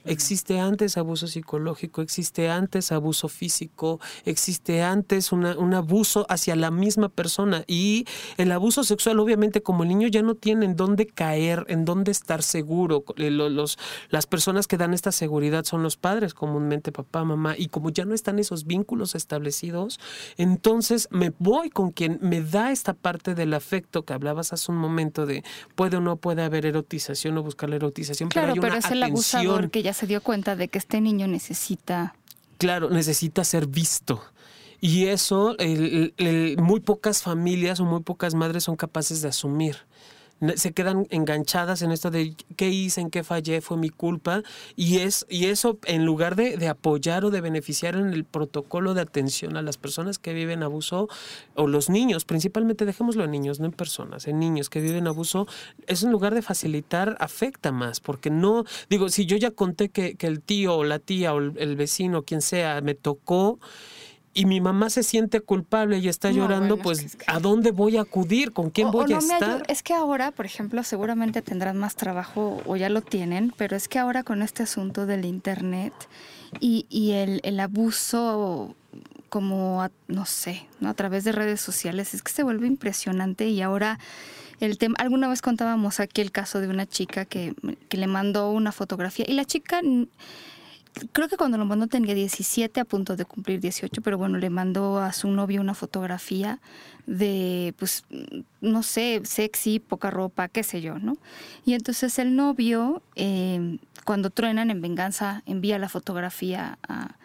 Existe antes abuso psicológico, existe antes abuso físico, existe antes un abuso hacia la misma persona. Y el abuso sexual, obviamente, como el niño ya no tiene en dónde caer, en dónde estar seguro. Eh, los, las personas que dan esta seguridad son los padres, comúnmente papá, mamá. Y como ya no están esos vínculos establecidos, entonces me voy con quien me da esta parte del afecto que hablabas hace un momento de puede o no puede haber erotización o buscar la erotización. Claro, pero, es el abusador que ya se dio cuenta de que este niño necesita. Claro, necesita ser visto. Y eso muy pocas familias o muy pocas madres son capaces de asumir se quedan enganchadas en esto de qué hice, en qué fallé, fue mi culpa. Y, es, y eso, en lugar de, apoyar o de beneficiar en el protocolo de atención a las personas que viven abuso, o los niños, principalmente dejémoslo en niños, no en personas, en niños que viven abuso, es en lugar de facilitar, afecta más, porque no, digo, si yo ya conté que, que el tío o la tía o el vecino, quien sea, me tocó, y mi mamá se siente culpable y está llorando, pues ¿a dónde voy a acudir? ¿Con quién voy a estar? Es que ahora, por ejemplo, seguramente tendrán más trabajo o ya lo tienen, pero es que ahora con este asunto del Internet y, y el, el abuso como, no sé, ¿no? a través de redes sociales, es que se vuelve impresionante y ahora el tema, alguna vez contábamos aquí el caso de una chica que, que le mandó una fotografía y la chica creo que cuando lo mandó tenía 17 a punto de cumplir 18, pero bueno, le mandó a su novio una fotografía de, pues, no sé, sexy, poca ropa, qué sé yo, ¿no? Y entonces el novio, eh, cuando truenan en venganza, envía la fotografía a,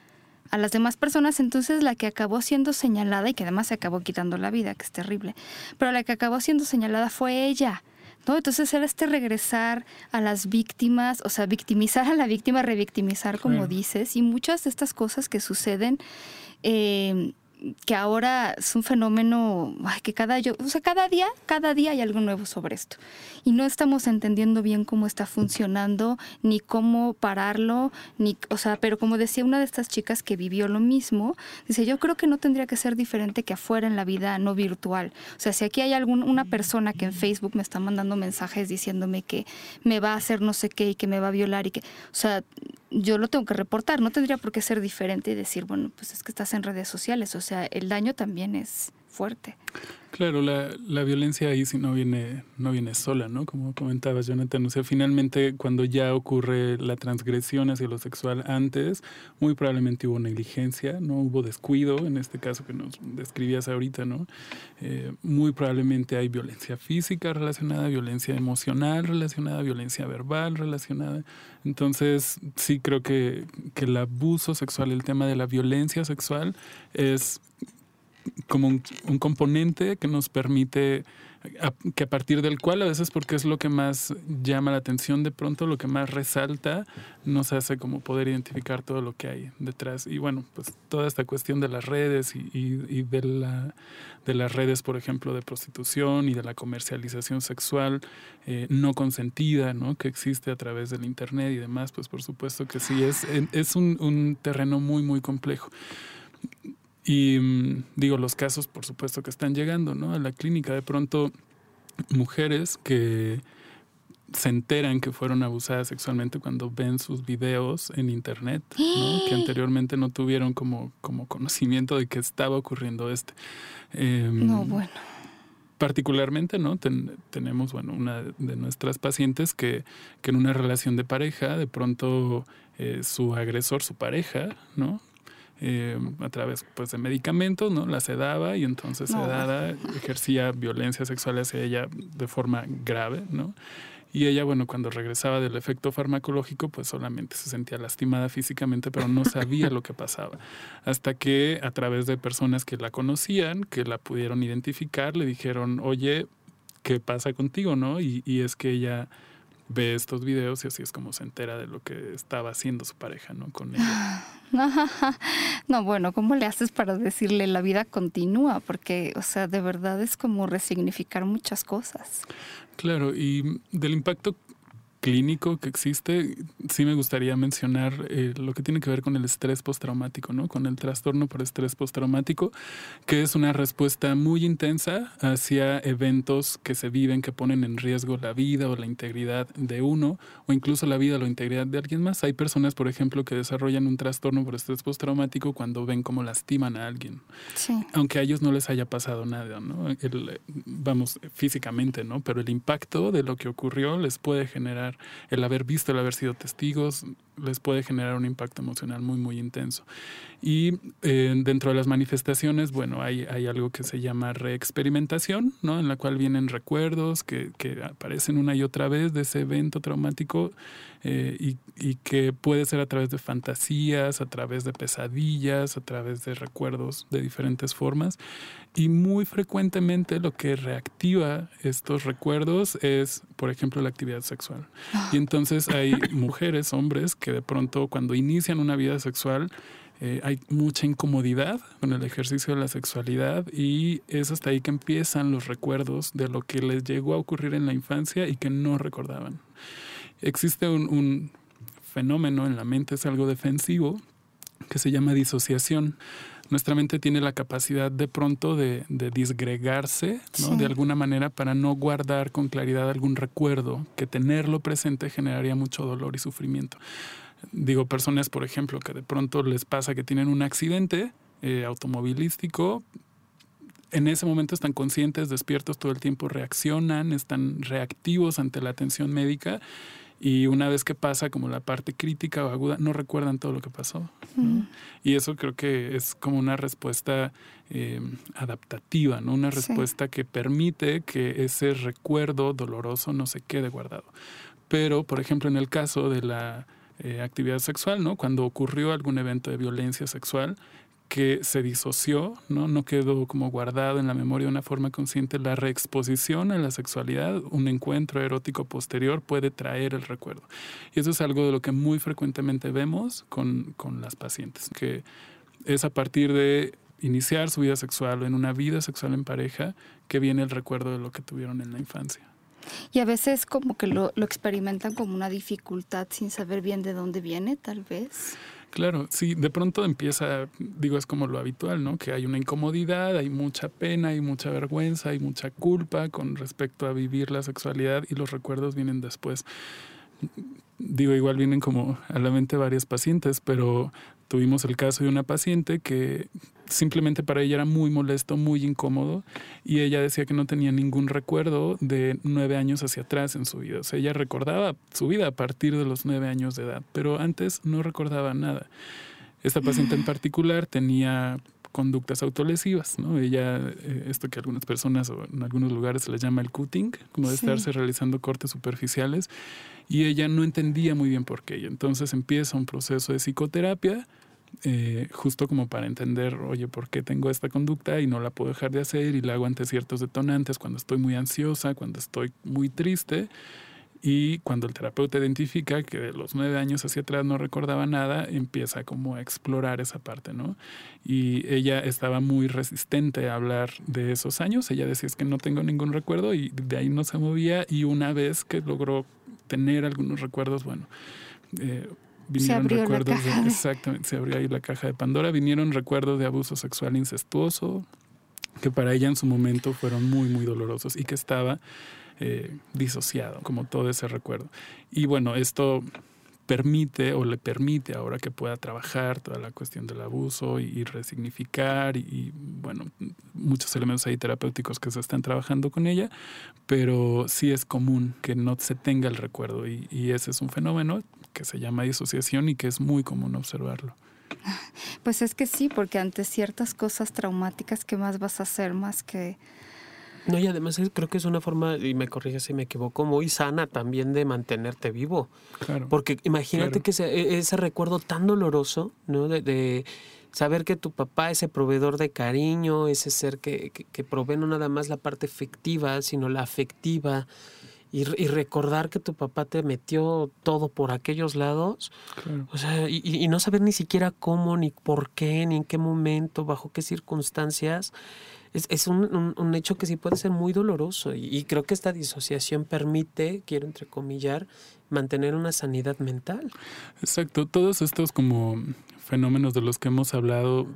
a las demás personas, entonces la que acabó siendo señalada y que además se acabó quitando la vida, que es terrible, pero la que acabó siendo señalada fue ella. ¿No? Entonces era este regresar a las víctimas, o sea, victimizar a la víctima, revictimizar, como dices, y muchas de estas cosas que suceden eh, que ahora es un fenómeno que cada yo, o sea, cada día, cada día hay algo nuevo sobre esto. Y no estamos entendiendo bien cómo está funcionando, ni cómo pararlo, ni, o sea, pero como decía una de estas chicas que vivió lo mismo, dice, yo creo que no tendría que ser diferente que afuera en la vida no virtual. O sea, si aquí hay algún, una persona que en Facebook me está mandando mensajes diciéndome que me va a hacer no sé qué y que me va a violar y que, o sea, yo lo tengo que reportar, no tendría por qué ser diferente y decir, bueno, pues es que estás en redes sociales, o sea, el daño también es fuerte. Claro, la, la, violencia ahí sí no viene, no viene sola, ¿no? Como comentabas, Jonathan. O sea, finalmente cuando ya ocurre la transgresión hacia lo sexual antes, muy probablemente hubo negligencia, no hubo descuido, en este caso que nos describías ahorita, ¿no? Eh, muy probablemente hay violencia física relacionada, violencia emocional relacionada, violencia verbal relacionada. Entonces, sí creo que, que el abuso sexual, el tema de la violencia sexual es como un, componente que nos permite, que a partir del cual a veces porque es lo que más llama la atención de pronto, lo que más resalta, nos hace como poder identificar todo lo que hay detrás. Y bueno, pues toda esta cuestión de las redes y, de, la, de las redes, por ejemplo, de prostitución y de la comercialización sexual eh, no consentida, ¿no? Que existe a través del Internet y demás, pues por supuesto que sí, es, es un, un terreno muy, muy complejo. Y mm, digo, los casos, por supuesto, que están llegando ¿no? a la clínica. De pronto, mujeres que se enteran que fueron abusadas sexualmente cuando ven sus videos en internet, que anteriormente no tuvieron como, como conocimiento de que estaba ocurriendo este. Em, no, bueno. Particularmente, ¿no? tenemos, bueno, una de nuestras pacientes que, que en una relación de pareja, de pronto eh, su agresor, su pareja, ¿no? Eh, a través pues, de medicamentos, ¿no? La sedaba y entonces sedada ejercía violencia sexual hacia ella de forma grave, ¿no? Y ella, bueno, cuando regresaba del efecto farmacológico, pues solamente se sentía lastimada físicamente, pero no sabía lo que pasaba. Hasta que a través de personas que la conocían, que la pudieron identificar, le dijeron, oye, ¿qué pasa contigo, no? Y, y es que ella ve estos videos y así es como se entera de lo que estaba haciendo su pareja, ¿no? Con ella. No, bueno, ¿cómo le haces para decirle la vida continúa? Porque, o sea, de verdad es como resignificar muchas cosas. Claro, y del impacto clínico que existe, sí me gustaría mencionar eh, lo que tiene que ver con el estrés postraumático, ¿no? Con el trastorno por estrés postraumático, que es una respuesta muy intensa hacia eventos que se viven que ponen en riesgo la vida o la integridad de uno o incluso la vida o la integridad de alguien más. Hay personas, por ejemplo, que desarrollan un trastorno por estrés postraumático cuando ven cómo lastiman a alguien. Aunque a ellos no les haya pasado nada, ¿no? vamos, físicamente, ¿no? Pero el impacto de lo que ocurrió les puede generar el haber visto, el haber sido testigos, les puede generar un impacto emocional muy, muy intenso. Y eh, dentro de las manifestaciones, bueno, hay, hay, algo que se llama reexperimentación, ¿no? En la cual vienen recuerdos que, que aparecen una y otra vez de ese evento traumático eh, y, y, que puede ser a través de fantasías, a través de pesadillas, a través de recuerdos de diferentes formas. Y muy frecuentemente lo que reactiva estos recuerdos es, por ejemplo, la actividad sexual. Y entonces hay mujeres, hombres, que de pronto cuando inician una vida sexual, eh, hay mucha incomodidad con el ejercicio de la sexualidad y es hasta ahí que empiezan los recuerdos de lo que les llegó a ocurrir en la infancia y que no recordaban. Existe un, fenómeno en la mente, es algo defensivo, que se llama disociación. Nuestra mente tiene la capacidad de pronto de, disgregarse de alguna manera para no guardar con claridad algún recuerdo, que tenerlo presente generaría mucho dolor y sufrimiento. Digo, personas, por ejemplo, que de pronto les pasa que tienen un accidente eh, automovilístico, en ese momento están conscientes, despiertos todo el tiempo, reaccionan, están reactivos ante la atención médica y una vez que pasa como la parte crítica o aguda, no recuerdan todo lo que pasó. Y eso creo que es como una respuesta eh, adaptativa, ¿no? una respuesta que permite que ese recuerdo doloroso no se quede guardado. Pero, por ejemplo, en el caso de la eh, actividad sexual, ¿no? Cuando ocurrió algún evento de violencia sexual que se disoció, ¿no? no quedó como guardado en la memoria de una forma consciente, la reexposición a la sexualidad, un encuentro erótico posterior puede traer el recuerdo. Y eso es algo de lo que muy frecuentemente vemos con, con las pacientes, que es a partir de iniciar su vida sexual o en una vida sexual en pareja que viene el recuerdo de lo que tuvieron en la infancia. Y a veces como que lo, lo experimentan como una dificultad sin saber bien de dónde viene, tal vez. Claro, sí, de pronto empieza, digo, es como lo habitual, ¿no? Que hay una incomodidad, hay mucha pena, hay mucha vergüenza, hay mucha culpa con respecto a vivir la sexualidad y los recuerdos vienen después. Digo, igual vienen como a la mente varias pacientes, pero Tuvimos el caso de una paciente que simplemente para ella era muy molesto, muy incómodo, y ella decía que no tenía ningún recuerdo de nueve años hacia atrás en su vida. O sea, ella recordaba su vida a partir de los nueve años de edad, pero antes no recordaba nada. Esta paciente en particular tenía conductas autolesivas, ¿no? Ella, eh, esto que algunas personas o en algunos lugares se le llama el cutting, como de estarse realizando cortes superficiales, y ella no entendía muy bien por qué. entonces empieza un proceso de psicoterapia eh, justo como para entender, oye, ¿por qué tengo esta conducta y no la puedo dejar de hacer y la hago ante ciertos detonantes cuando estoy muy ansiosa, cuando estoy muy triste? Y cuando el terapeuta identifica que de los nueve años hacia atrás no recordaba nada, empieza como a explorar esa parte, ¿no? Y ella estaba muy resistente a hablar de esos años. Ella decía es que no tengo ningún recuerdo y de ahí no se movía. Y una vez que logró tener algunos recuerdos, bueno, eh, vinieron recuerdos exactamente, se abrió ahí la caja de Pandora, vinieron recuerdos de abuso sexual incestuoso, que para ella en su momento fueron muy, muy dolorosos y que estaba eh, disociado, como todo ese recuerdo. Y bueno, esto permite o le permite ahora que pueda trabajar toda la cuestión del abuso y, resignificar y, bueno, muchos elementos ahí terapéuticos que se están trabajando con ella, pero sí es común que no se tenga el recuerdo y, y ese es un fenómeno que se llama disociación y que es muy común observarlo. Pues es que sí, porque ante ciertas cosas traumáticas, ¿qué más vas a hacer más que no, y además creo que es una forma, y me corrige si me equivoco, muy sana también de mantenerte vivo. Claro. Porque imagínate que e, ese, recuerdo tan doloroso, ¿no? De, saber que tu papá, ese proveedor de cariño, ese ser que, que, provee no nada más la parte efectiva, sino la afectiva, y, recordar que tu papá te metió todo por aquellos lados, o sea, y, no saber ni siquiera cómo, ni por qué, ni en qué momento, bajo qué circunstancias, es, es un, un, hecho que sí puede ser muy doloroso y, creo que esta disociación permite, quiero entrecomillar, mantener una sanidad mental. Exacto, todos estos como fenómenos de los que hemos hablado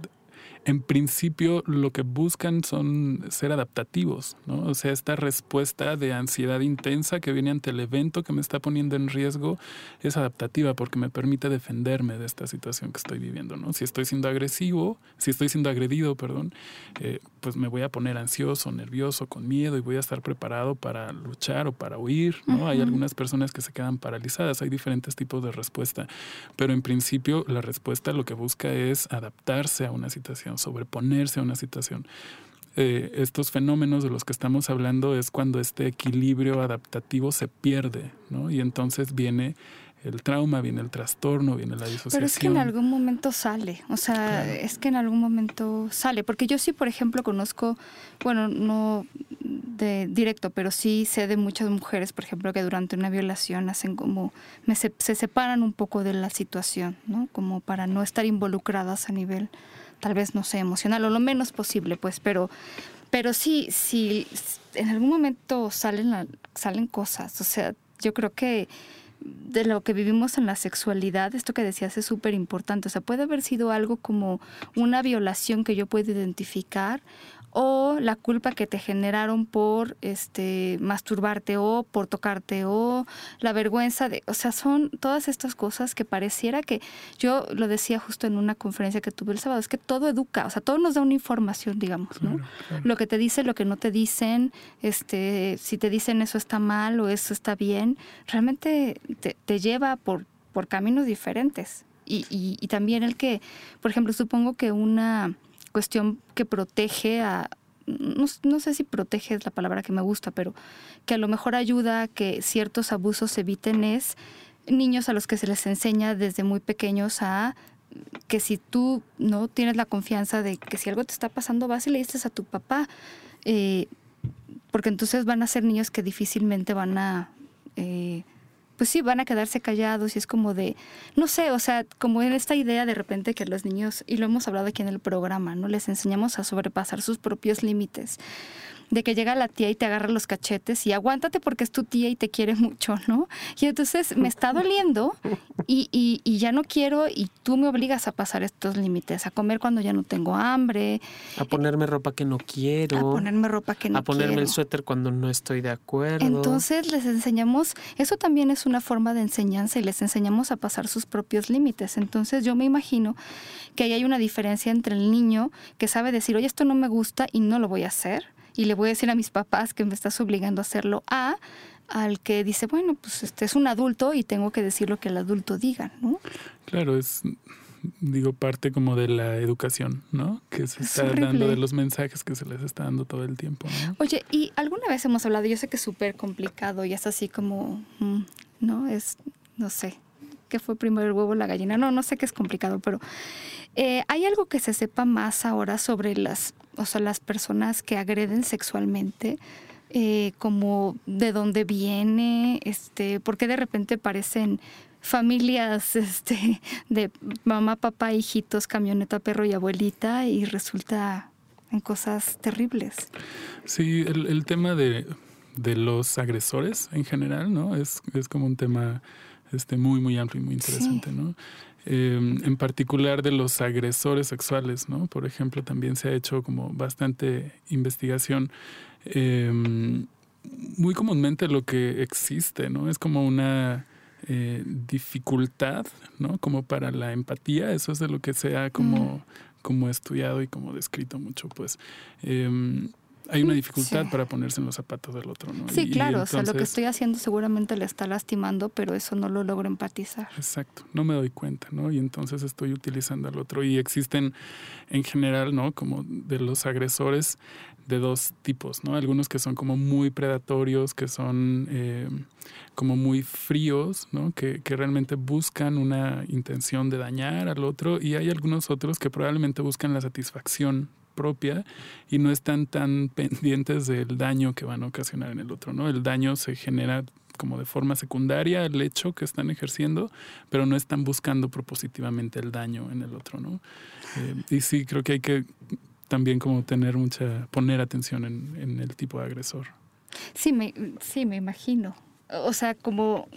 en principio lo que buscan son ser adaptativos, ¿no? O sea, esta respuesta de ansiedad intensa que viene ante el evento que me está poniendo en riesgo es adaptativa porque me permite defenderme de esta situación que estoy viviendo, ¿no? Si estoy siendo agresivo, si estoy siendo agredido, perdón, eh, pues me voy a poner ansioso, nervioso, con miedo y voy a estar preparado para luchar o para huir, ¿no? Hay algunas personas que se quedan paralizadas, hay diferentes tipos de respuesta, pero en principio la respuesta lo que busca es adaptarse a una situación sobreponerse a una situación. Eh, estos fenómenos de los que estamos hablando es cuando este equilibrio adaptativo se pierde, ¿no? Y entonces viene el trauma, viene el trastorno, viene la disociación. Pero es que en algún momento sale, o sea, es que en algún momento sale, porque yo sí, por ejemplo, conozco, bueno, no de directo, pero sí sé de muchas mujeres, por ejemplo, que durante una violación hacen como, se, se separan un poco de la situación, ¿no? Como para no estar involucradas a nivel tal vez no sé, emocional o lo menos posible, pues, pero, pero sí, sí, en algún momento salen, salen cosas, o sea, yo creo que de lo que vivimos en la sexualidad, esto que decías es súper importante, o sea, puede haber sido algo como una violación que yo puedo identificar o la culpa que te generaron por este masturbarte o por tocarte o la vergüenza de, o sea, son todas estas cosas que pareciera que yo lo decía justo en una conferencia que tuve el sábado, es que todo educa, o sea, todo nos da una información, digamos, ¿no? Lo que te dicen, lo que no te dicen, este, si te dicen eso está mal o eso está bien, realmente te, lleva por, por caminos diferentes. Y, y, y también el que, por ejemplo, supongo que una cuestión que protege a, no, sé si protege es la palabra que me gusta, pero que a lo mejor ayuda a que ciertos abusos se eviten es niños a los que se les enseña desde muy pequeños a que si tú no tienes la confianza de que si algo te está pasando vas y le dices a tu papá, eh, porque entonces van a ser niños que difícilmente van a eh, pues sí, van a quedarse callados y es como de, no sé, o sea, como en esta idea de repente que los niños, y lo hemos hablado aquí en el programa, ¿no? Les enseñamos a sobrepasar sus propios límites de que llega la tía y te agarra los cachetes y aguántate porque es tu tía y te quiere mucho, ¿no? Y entonces me está doliendo y, y, ya no quiero y tú me obligas a pasar estos límites, a comer cuando ya no tengo hambre. A ponerme ropa que no quiero. A ponerme ropa que no quiero. A ponerme el suéter cuando no estoy de acuerdo. Entonces les enseñamos, eso también es una forma de enseñanza y les enseñamos a pasar sus propios límites. Entonces yo me imagino que ahí hay una diferencia entre el niño que sabe decir, oye, esto no me gusta y no lo voy a hacer y le voy a decir a mis papás que me estás obligando a hacerlo a al que dice, bueno, pues este es un adulto y tengo que decir lo que el adulto diga, ¿no? Claro, es digo parte como de la educación, ¿no? Que se está dando de los mensajes que se les está dando todo el tiempo, ¿no? Oye, y alguna vez hemos hablado, yo sé que es súper complicado y es así como, mm, ¿no? Es, no sé, ¿qué fue primero el huevo o la gallina? No, no sé qué es complicado, pero eh, ¿hay algo que se sepa más ahora sobre las o sea, las personas que agreden sexualmente, eh, como de dónde viene, este, porque de repente parecen familias este, de mamá, papá, hijitos, camioneta, perro y abuelita y resulta en cosas terribles. Sí, el, tema de, de, los agresores en general, ¿no? Es, es como un tema este, muy, muy amplio y muy interesante, ¿no? Em, en particular de los agresores sexuales, ¿no? Por ejemplo, también se ha hecho como bastante investigación. Em, muy comúnmente lo que existe, ¿no? Es como una eh, dificultad, ¿no? Como para la empatía, eso es de lo que se ha como, como estudiado y como descrito mucho, pues. Hay una dificultad para ponerse en los zapatos del otro, ¿no? Sí, claro, o sea, lo que estoy haciendo seguramente le está lastimando, pero eso no lo logro empatizar. Exacto, no me doy cuenta, ¿no? Y entonces estoy utilizando al otro. Y existen en general, ¿no? Como de los agresores de dos tipos, ¿no? Algunos que son como muy predatorios, que son eh, como muy fríos, ¿no? Que, que realmente buscan una intención de dañar al otro y hay algunos otros que probablemente buscan la satisfacción propia y no están tan pendientes del daño que van a ocasionar en el otro, ¿no? El daño se genera como de forma secundaria al hecho que están ejerciendo, pero no están buscando propositivamente el daño en el otro, ¿no? Eh, y sí, creo que hay que también como tener mucha, poner atención en, en el tipo de agresor. Sí, me, sí, me imagino. O sea, como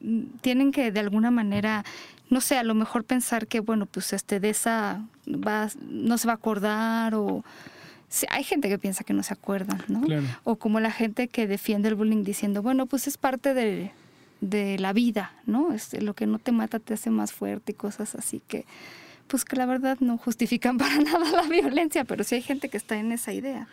mm, tienen que de alguna manera, no sé, a lo mejor pensar que, bueno, pues este de esa va, no se va a acordar o hay gente que piensa que no se acuerdan, ¿no? O como la gente que defiende el bullying diciendo, bueno, pues es parte de, de la vida, ¿no? Este, lo que no te mata te hace más fuerte y cosas así que pues que la verdad no justifican para nada la violencia, pero sí hay gente que está en esa idea.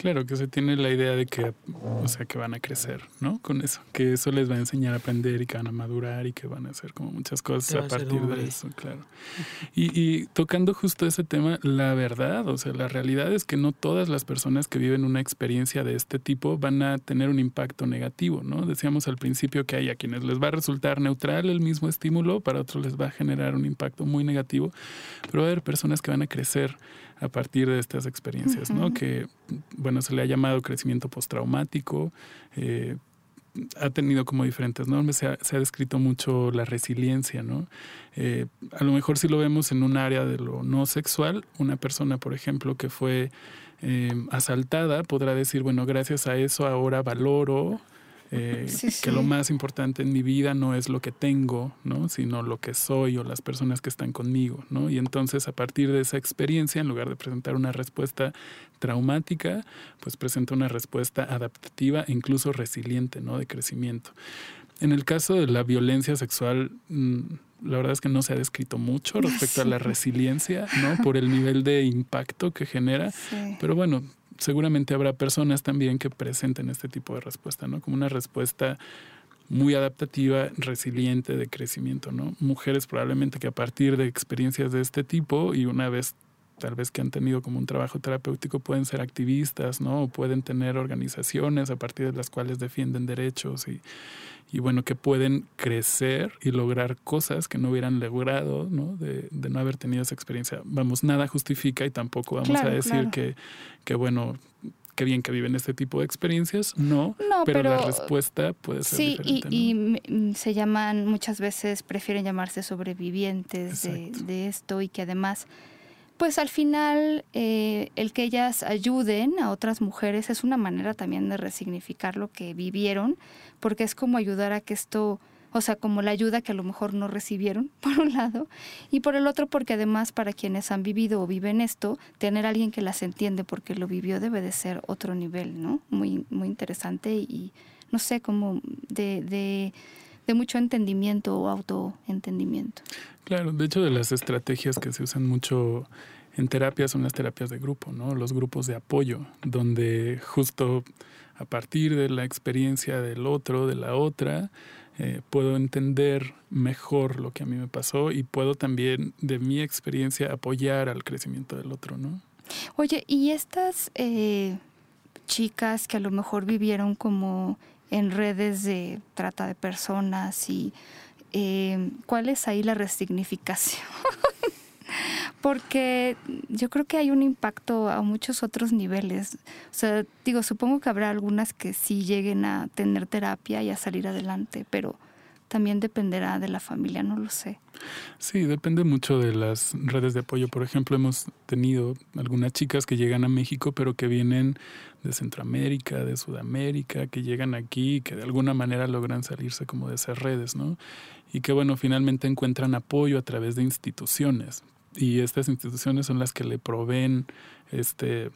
Claro, que se tiene la idea de que, o sea, que van a crecer, ¿no? Con eso, que eso les va a enseñar a aprender y que van a madurar y que van a hacer como muchas cosas a partir de eso, claro. Y, y, tocando justo ese tema, la verdad, o sea, la realidad es que no todas las personas que viven una experiencia de este tipo van a tener un impacto negativo, ¿no? Decíamos al principio que hay a quienes les va a resultar neutral el mismo estímulo, para otros les va a generar un impacto muy negativo, pero va a haber personas que van a crecer a partir de estas experiencias, ¿no? Que, bueno, se le ha llamado crecimiento postraumático, eh, ha tenido como diferentes normas, se ha, se ha, descrito mucho la resiliencia, ¿no? Eh, a lo mejor si lo vemos en un área de lo no sexual, una persona, por ejemplo, que fue eh, asaltada podrá decir, bueno, gracias a eso ahora valoro eh, que lo más importante en mi vida no es lo que tengo, ¿no? sino lo que soy o las personas que están conmigo. ¿no? Y entonces a partir de esa experiencia, en lugar de presentar una respuesta traumática, pues presenta una respuesta adaptativa e incluso resiliente, ¿no? de crecimiento. En el caso de la violencia sexual, mm, la verdad es que no se ha descrito mucho respecto a la resiliencia, ¿no? Por el nivel de impacto que genera. Pero bueno, seguramente habrá personas también que presenten este tipo de respuesta, ¿no? Como una respuesta muy adaptativa, resiliente, de crecimiento, ¿no? Mujeres probablemente que a partir de experiencias de este tipo y una vez tal vez que han tenido como un trabajo terapéutico pueden ser activistas, ¿no? O pueden tener organizaciones a partir de las cuales defienden derechos y, y bueno, que pueden crecer y lograr cosas que no hubieran logrado, ¿no? De, de no haber tenido esa experiencia. Vamos, nada justifica y tampoco vamos a decir que, que, bueno, qué bien que viven este tipo de experiencias, no, pero, la respuesta puede ser sí, diferente. Y, y se llaman, muchas veces prefieren llamarse sobrevivientes de, de esto y que además pues al final eh, el que ellas ayuden a otras mujeres es una manera también de resignificar lo que vivieron, porque es como ayudar a que esto, o sea, como la ayuda que a lo mejor no recibieron, por un lado, y por el otro porque además para quienes han vivido o viven esto, tener a alguien que las entiende porque lo vivió debe de ser otro nivel, ¿no? Muy, muy interesante y, no sé, como de, de de mucho entendimiento o autoentendimiento. Claro, de hecho de las estrategias que se usan mucho en terapia son las terapias de grupo, ¿no? Los grupos de apoyo, donde justo a partir de la experiencia del otro, de la otra, eh, puedo entender mejor lo que a mí me pasó y puedo también de mi experiencia apoyar al crecimiento del otro, ¿no? Oye, ¿y estas eh, chicas que a lo mejor vivieron como en redes de trata de personas y eh, cuál es ahí la resignificación. Porque yo creo que hay un impacto a muchos otros niveles. O sea, digo, supongo que habrá algunas que sí lleguen a tener terapia y a salir adelante, pero también dependerá de la familia, no lo sé. Sí, depende mucho de las redes de apoyo. Por ejemplo, hemos tenido algunas chicas que llegan a México, pero que vienen de Centroamérica, de Sudamérica, que llegan aquí que de alguna manera logran salirse como de esas redes, ¿no? Y que, bueno, finalmente encuentran apoyo a través de instituciones. Y estas instituciones son las que le proveen este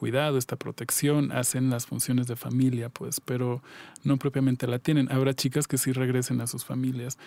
cuidado, esta protección, hacen las funciones de familia, pues, pero no propiamente la tienen. Habrá chicas que sí regresen a sus familias.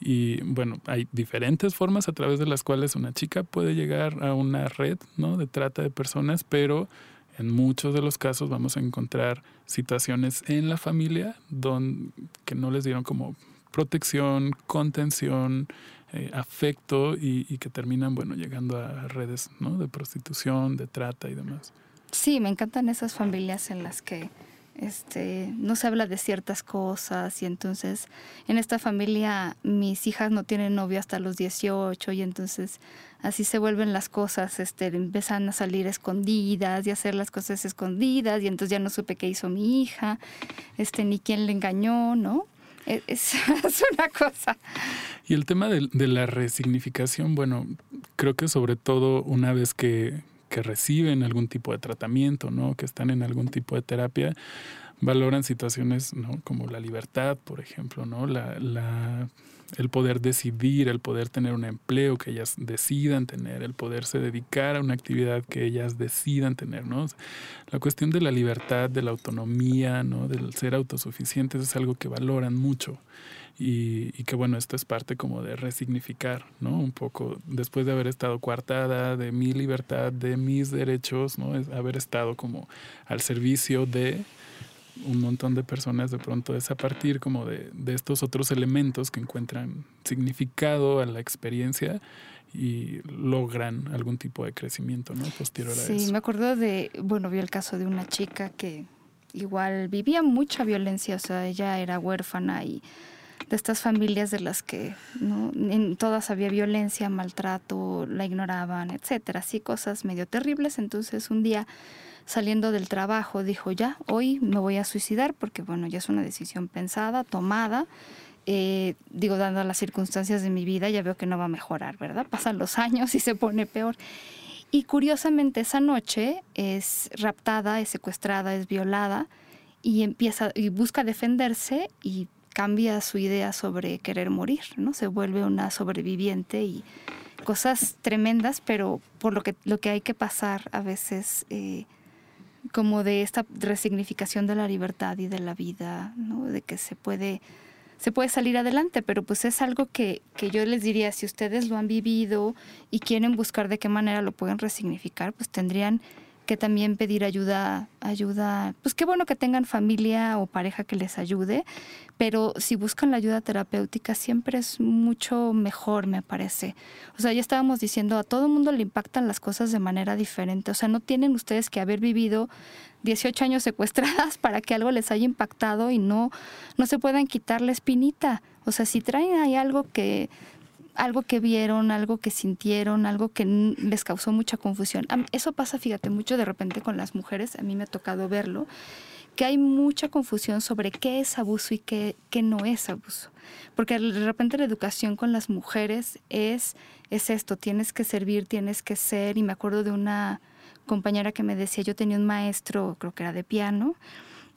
Y bueno, hay diferentes formas a través de las cuales una chica puede llegar a una red ¿no? de trata de personas, pero en muchos de los casos vamos a encontrar situaciones en la familia donde, que no les dieron como protección, contención, eh, afecto y, y, que terminan, bueno, llegando a redes ¿no? de prostitución, de trata y demás. Sí, me encantan esas familias en las que este, no se habla de ciertas cosas y entonces en esta familia mis hijas no tienen novio hasta los 18 y entonces así se vuelven las cosas, este, empiezan a salir escondidas y hacer las cosas escondidas y entonces ya no supe qué hizo mi hija, este, ni quién le engañó, ¿no? E, es, es una cosa. Y el tema de, de la resignificación, bueno, creo que sobre todo una vez que, que reciben algún tipo de tratamiento, ¿no? que están en algún tipo de terapia, valoran situaciones ¿no? como la libertad, por ejemplo, ¿no? La, la, el poder decidir, el poder tener un empleo que ellas decidan tener, el poderse dedicar a una actividad que ellas decidan tener. ¿no? La cuestión de la libertad, de la autonomía, ¿no? del ser autosuficientes es algo que valoran mucho. Y, y, que bueno, esto es parte como de resignificar, ¿no? Un poco después de haber estado coartada de mi libertad, de mis derechos, ¿no? Es haber estado como al servicio de un montón de personas, de pronto es a partir como de, de estos otros elementos que encuentran significado a la experiencia y logran algún tipo de crecimiento, ¿no? Posterior a sí, eso. Sí, me acuerdo de, bueno, vi el caso de una chica que igual vivía mucha violencia, o sea, ella era huérfana y de estas familias de las que en todas había violencia, maltrato, la ignoraban, etcétera, así cosas medio terribles. Entonces un día saliendo del trabajo dijo ya, hoy me voy a suicidar porque bueno, ya es una decisión pensada, tomada. Eh, digo, dando las circunstancias de mi vida, ya veo que no va a mejorar, ¿verdad? Pasan los años y se pone peor. Y curiosamente esa noche es raptada, es secuestrada, es violada y empieza y busca defenderse y cambia su idea sobre querer morir, ¿no? Se vuelve una sobreviviente y cosas tremendas, pero por lo que, lo que hay que pasar a veces, eh, como de esta resignificación de la libertad y de la vida, ¿no? De que se puede, se puede salir adelante, pero pues es algo que, que yo les diría, si ustedes lo han vivido y quieren buscar de qué manera lo pueden resignificar, pues tendrían que también pedir ayuda, ayuda, pues qué bueno que tengan familia o pareja que les ayude, pero si buscan la ayuda terapéutica siempre es mucho mejor, me parece. O sea, ya estábamos diciendo, a todo mundo le impactan las cosas de manera diferente, o sea, no tienen ustedes que haber vivido 18 años secuestradas para que algo les haya impactado y no, no se puedan quitar la espinita. O sea, si traen ahí algo que algo que vieron, algo que sintieron, algo que les causó mucha confusión. Eso pasa, fíjate, mucho de repente con las mujeres, a mí me ha tocado verlo, que hay mucha confusión sobre qué es abuso y qué, no es abuso. Porque de repente la educación con las mujeres es, es esto, tienes que servir, tienes que ser, y me acuerdo de una compañera que me decía, yo tenía un maestro, creo que era de piano,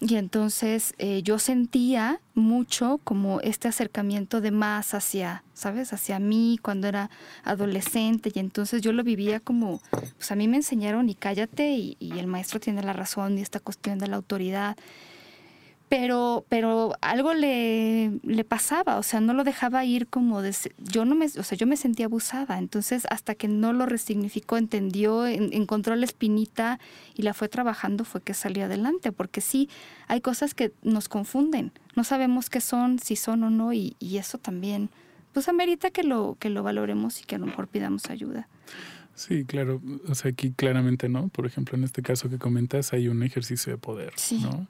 y entonces eh, yo sentía mucho como este acercamiento de más hacia, ¿sabes? Hacia mí cuando era adolescente. Y entonces yo lo vivía como, pues a mí me enseñaron y cállate y, y el maestro tiene la razón y esta cuestión de la autoridad pero, pero algo le, le, pasaba, o sea, no lo dejaba ir como de, yo no me, o sea, yo me sentía abusada, entonces hasta que no lo resignificó, entendió, en, encontró la espinita y la fue trabajando fue que salió adelante, porque sí, hay cosas que nos confunden, no sabemos qué son, si son o no, y, y eso también, pues amerita que lo, que lo valoremos y que a lo mejor pidamos ayuda. Sí, claro. O sea, aquí claramente, ¿no? Por ejemplo, en este caso que comentas, hay un ejercicio de poder, sí. ¿no?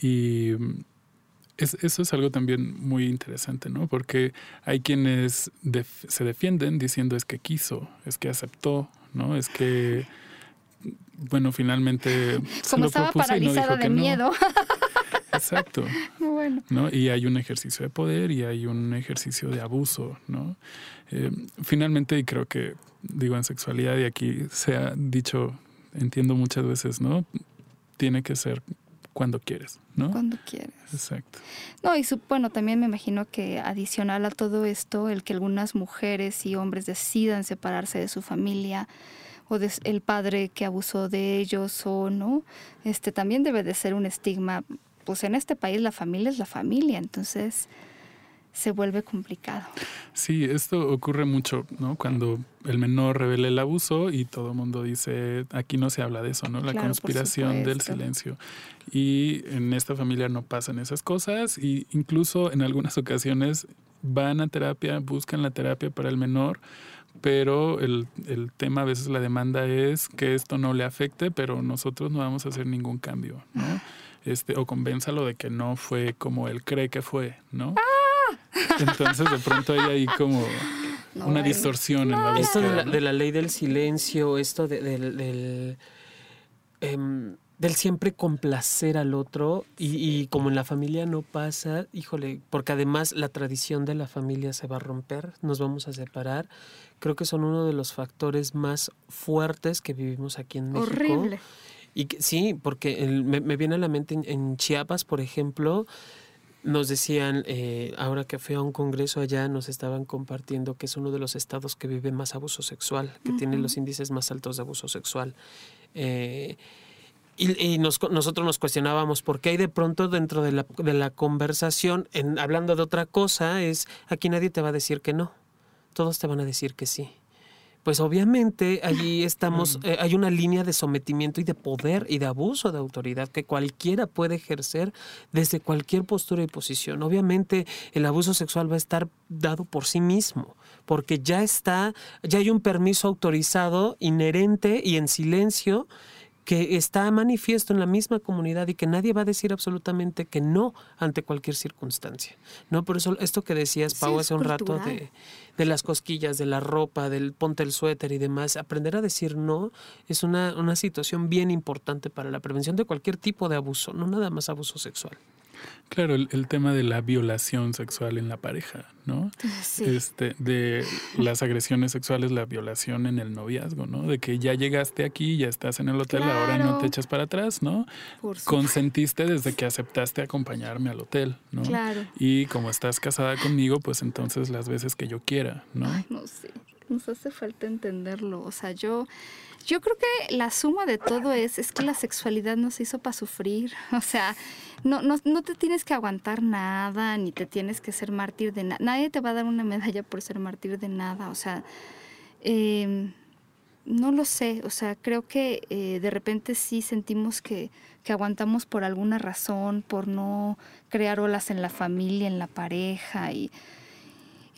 Y es, eso es algo también muy interesante, ¿no? Porque hay quienes def se defienden diciendo es que quiso, es que aceptó, ¿no? Es que, bueno, finalmente Como lo estaba no paralizada dijo de no. miedo. Exacto. Bueno. ¿no? Y hay un ejercicio de poder y hay un ejercicio de abuso, ¿no? Eh, finalmente, y creo que digo en sexualidad, y aquí se ha dicho, entiendo muchas veces, ¿no? Tiene que ser cuando quieres, ¿no? Cuando quieres. Exacto. No, y su, bueno, también me imagino que adicional a todo esto, el que algunas mujeres y hombres decidan separarse de su familia o de el padre que abusó de ellos o no, este también debe de ser un estigma. Pues en este país la familia es la familia, entonces se vuelve complicado. Sí, esto ocurre mucho, ¿no? Cuando el menor revela el abuso y todo el mundo dice, aquí no se habla de eso, ¿no? La Claro, conspiración del silencio. Y en esta familia no pasan esas cosas y incluso en algunas ocasiones van a terapia, buscan la terapia para el menor, pero el, el tema a veces la demanda es que esto no le afecte, pero nosotros no vamos a hacer ningún cambio, ¿no? este, o convénzalo de que no fue como él cree que fue, ¿no? ¡Ah! Entonces de pronto hay ahí como una distorsión en la Esto de la, ley del silencio, esto del, em, del siempre complacer al otro y, y, como en la familia no pasa, híjole, porque además la tradición de la familia se va a romper, nos vamos a separar, creo que son uno de los factores más fuertes que vivimos aquí en México. Horrible. Y sí, porque me, viene a la mente en, Chiapas, por ejemplo, nos decían, eh, ahora que fui a un congreso allá, nos estaban compartiendo que es uno de los estados que vive más abuso sexual, que tiene los índices más altos de abuso sexual. Eh, y, nosotros nos cuestionábamos por qué hay de pronto dentro de la, de la conversación, en, hablando de otra cosa, es aquí nadie te va a decir que no, todos te van a decir que sí pues obviamente allí estamos, eh, hay una línea de sometimiento y de poder y de abuso de autoridad que cualquiera puede ejercer desde cualquier postura y posición. Obviamente el abuso sexual va a estar dado por sí mismo, porque ya está, ya hay un permiso autorizado, inherente y en silencio que está manifiesto en la misma comunidad y que nadie va a decir absolutamente que no ante cualquier circunstancia. ¿no? Por eso esto que decías, Pau, hace un rato de, de, las cosquillas, de la ropa, del ponte el suéter y demás, aprender a decir no es una, una situación bien importante para la prevención de cualquier tipo de abuso, no nada más abuso sexual. Claro, el, tema de la violación sexual en la pareja, ¿no? Sí. Este, de las agresiones sexuales, la violación en el noviazgo, ¿no? De que ya llegaste aquí, ya estás en el hotel, ahora no te echas para atrás, ¿no? Consentiste desde que aceptaste acompañarme al hotel, ¿no? Claro. Y como estás casada conmigo, pues entonces las veces que yo quiera, ¿no? Ay, no sé. Nos hace falta entenderlo. O sea, yo yo creo que la suma de todo es, es que la sexualidad no se hizo para sufrir. O sea, no, no, no te tienes que aguantar nada, ni te tienes que ser mártir de nada. Nadie te va a dar una medalla por ser mártir de nada. O sea, em, no lo sé. O sea, creo que eh, de repente sí sentimos que, que aguantamos por alguna razón, por no crear olas en la familia, en la pareja y...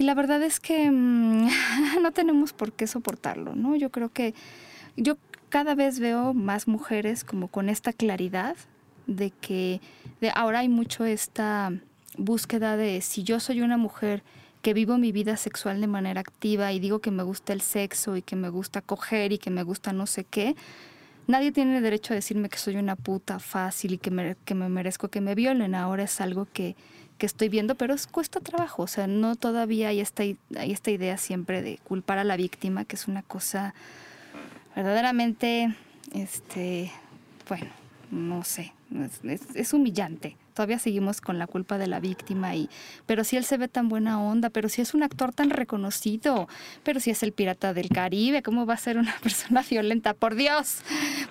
Y la verdad es que mm, no tenemos por qué soportarlo, ¿no? Yo creo que yo cada vez veo más mujeres como con esta claridad de que de ahora hay mucho esta búsqueda de si yo soy una mujer que vivo mi vida sexual de manera activa y digo que me gusta el sexo y que me gusta coger y que me gusta no sé qué, nadie tiene derecho a decirme que soy una puta fácil y que me, que me merezco que me violen. Ahora es algo que, estoy viendo, pero es, cuesta trabajo. O sea, no todavía hay esta, hay esta idea siempre de culpar a la víctima, que es una cosa verdaderamente, este, bueno, no sé, es, humillante. Todavía seguimos con la culpa de la víctima y, pero si él se ve tan buena onda, pero si es un actor tan reconocido, pero si es el pirata del Caribe, ¿cómo va a ser una persona violenta? Por Dios,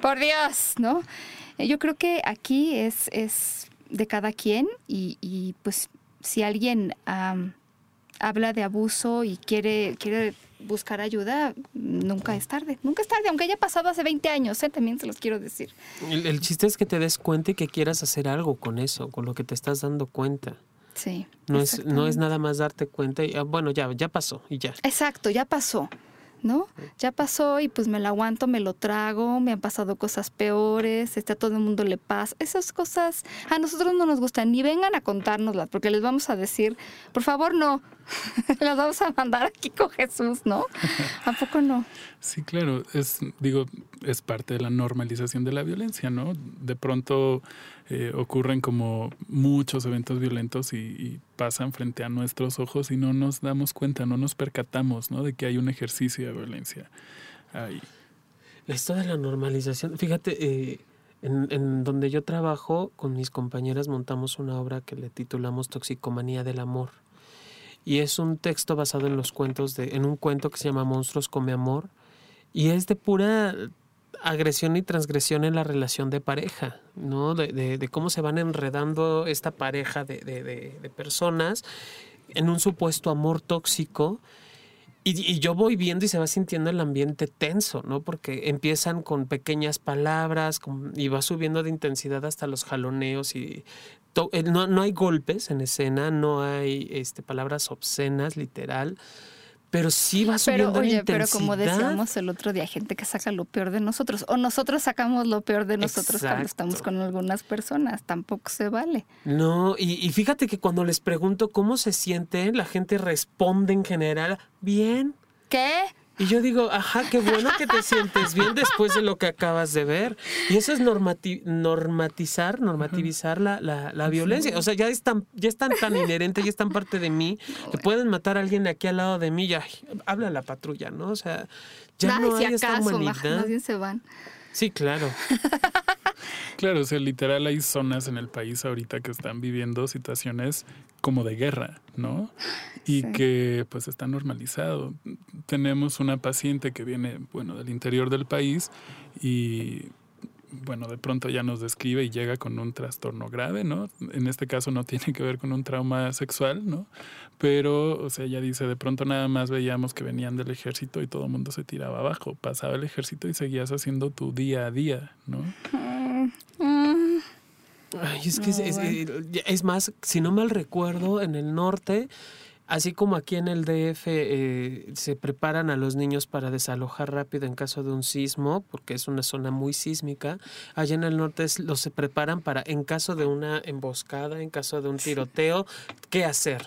por Dios, ¿no? Eh, yo creo que aquí es, es de cada quien y, y pues si alguien habla de abuso y quiere, quiere buscar ayuda, nunca es tarde. Nunca es tarde, aunque haya pasado hace 20 años, ¿eh? también se los quiero decir. El, chiste es que te des cuenta y que quieras hacer algo con eso, con lo que te estás dando cuenta. Sí. No es, no es nada más darte cuenta y, ah, bueno, ya, ya pasó y ya. Exacto, ya pasó. ¿No? Ya pasó y pues me lo aguanto, me lo trago, me han pasado cosas peores, a todo el mundo le pasa. Esas cosas a nosotros no nos gustan, ni vengan a contárnoslas, porque les vamos a decir, por favor no, las vamos a mandar aquí con Jesús, ¿no? ¿A poco no? Sí, claro, es, digo, es parte de la normalización de la violencia, ¿no? De pronto eh, ocurren como muchos eventos violentos y, pasan frente a nuestros ojos y no nos damos cuenta, no nos percatamos, ¿no? De que hay un ejercicio de violencia ahí. Esto de la normalización, fíjate, eh, en, en, donde yo trabajo con mis compañeras montamos una obra que le titulamos Toxicomanía del Amor. Y es un texto basado en los cuentos de, en un cuento que se llama Monstruos come amor, y es de pura agresión y transgresión en la relación de pareja, ¿no? De, cómo se van enredando esta pareja de, personas en un supuesto amor tóxico. Y, yo voy viendo y se va sintiendo el ambiente tenso, ¿no? Porque empiezan con pequeñas palabras y va subiendo de intensidad hasta los jaloneos y no, no hay golpes en escena, no hay este, palabras obscenas, literal pero sí va subiendo pero, oye, Pero como decíamos el otro día, gente que saca lo peor de nosotros, o nosotros sacamos lo peor de nosotros cuando estamos con algunas personas, tampoco se vale. No, y, y fíjate que cuando les pregunto cómo se sienten, la gente responde en general, bien. ¿Qué? Y yo digo, ajá, qué bueno que te sientes bien después de lo que acabas de ver. Y eso es normatizar, normativizar la, la, violencia. O sea, ya es tan, ya es tan, inherente, ya es tan parte de mí, que pueden matar a alguien aquí al lado de mí, ya habla la patrulla, ¿no? O sea, ya no hay esta humanidad. se van. Sí, claro. Claro, o sea, literal hay zonas en el país ahorita que están viviendo situaciones como de guerra, ¿no? Y que pues está normalizado. Tenemos una paciente que viene, bueno, del interior del país y bueno, de pronto ya nos describe y llega con un trastorno grave, ¿no? En este caso no tiene que ver con un trauma sexual, ¿no? Pero, o sea, ella dice, de pronto nada más veíamos que venían del ejército y todo el mundo se tiraba abajo. Pasaba el ejército y seguías haciendo tu día a día, ¿no? Ay, es que es, más, si no mal recuerdo, en el norte Así como aquí en el DF eh, se preparan a los niños para desalojar rápido en caso de un sismo, porque es una zona muy sísmica, allá en el norte los se preparan para, en caso de una emboscada, en caso de un tiroteo, ¿qué hacer?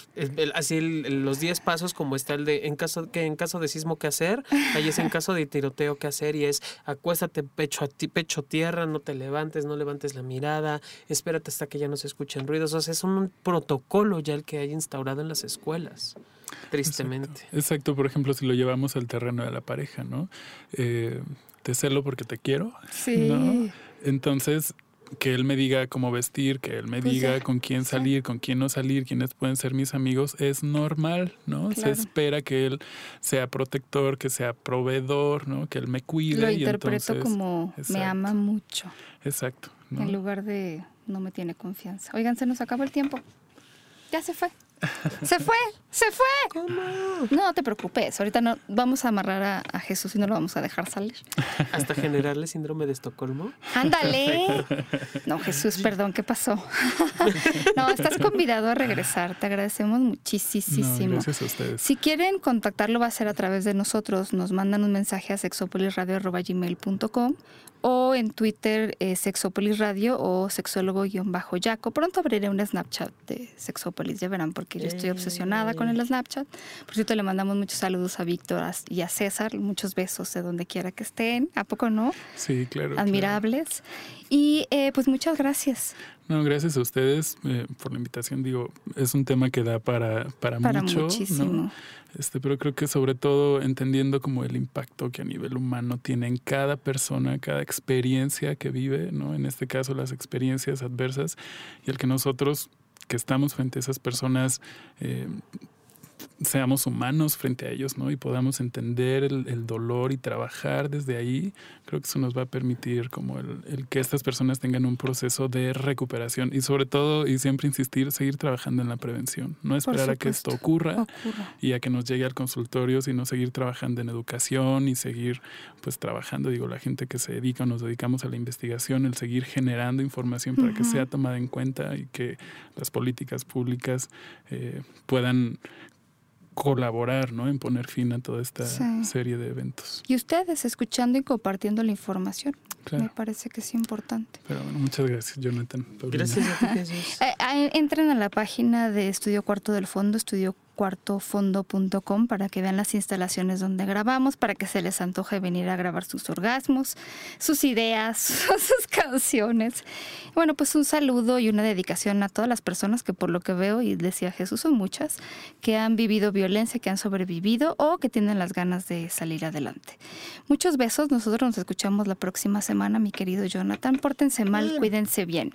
así los 10 pasos como está el de, en caso, que en caso de sismo, ¿qué hacer? Ahí es en caso de tiroteo, ¿qué hacer? Y es, acuéstate pecho a ti, pecho tierra, no te levantes, no levantes la mirada, espérate hasta que ya no se escuchen ruidos. O sea, es un protocolo ya el que hay instaurado en las escuelas tristemente. Exacto. por ejemplo, si lo llevamos al terreno de la pareja, ¿no? Eh, te celo porque te quiero, sí. Entonces, que él me diga cómo vestir, que él me pues diga con quién salir, con quién no salir, quiénes pueden ser mis amigos, es normal, ¿no? Se espera que él sea protector, que sea proveedor, ¿no? Que él me cuide. Lo interpreto como me ama mucho. Exacto. En lugar de no me tiene confianza. Oigan, se nos acabó el tiempo. Ya se fue. Se fue, se fue. ¿Cómo? No te preocupes, ahorita no vamos a amarrar a, Jesús y no lo vamos a dejar salir. ¿Hasta generarle síndrome de Estocolmo? Ándale. No, Jesús, perdón, ¿qué pasó? No, estás convidado a regresar, te agradecemos muchísimo. gracias a ustedes. Si quieren contactarlo va a ser a través de nosotros, nos mandan un mensaje a sexopolisradio.gmail.com o en Twitter eh, Sexopolis Radio o sexólogo-yaco. Pronto abriré un Snapchat de Sexopolis, ya verán, porque yo estoy obsesionada con el Snapchat. Por cierto, le mandamos muchos saludos a Víctor y a César, muchos besos de donde quiera que estén. ¿A poco no? Sí, claro. Admirables. Y eh, pues muchas gracias. No, gracias a ustedes eh, por la invitación. Digo, es un tema que da para, para, para mucho. Muchísimo. Este, pero creo que sobre todo entendiendo como el impacto que a nivel humano tiene en cada persona, cada experiencia que vive, ¿no? En este caso las experiencias adversas y el que nosotros que estamos frente a esas personas eh, seamos humanos frente a ellos, ¿no? Y podamos entender el, dolor y trabajar desde ahí, creo que eso nos va a permitir como el, que estas personas tengan un proceso de recuperación y sobre todo, y siempre insistir, seguir trabajando en la prevención, no esperar a que esto ocurra, y a que nos llegue al consultorio, sino seguir trabajando en educación y seguir pues trabajando, digo, la gente que se dedica, nos dedicamos a la investigación, el seguir generando información para que sea tomada en cuenta y que las políticas públicas eh, puedan colaborar ¿no? en poner fin a toda esta serie de eventos. Y ustedes escuchando y compartiendo la información. Me parece que es importante. Pero bueno, muchas gracias, Jonathan. Gracias a ti, eh, entren a la página de Estudio Cuarto del Fondo, estudio cuartofondo.com para que vean las instalaciones donde grabamos, para que se les antoje venir a grabar sus orgasmos, sus ideas, sus canciones. Bueno, pues un saludo y una dedicación a todas las personas que por lo que veo, y decía Jesús, son muchas, que han vivido violencia, que han sobrevivido o que tienen las ganas de salir adelante. Muchos besos, nosotros nos escuchamos la próxima semana, mi querido Jonathan. Pórtense mal, cuídense bien.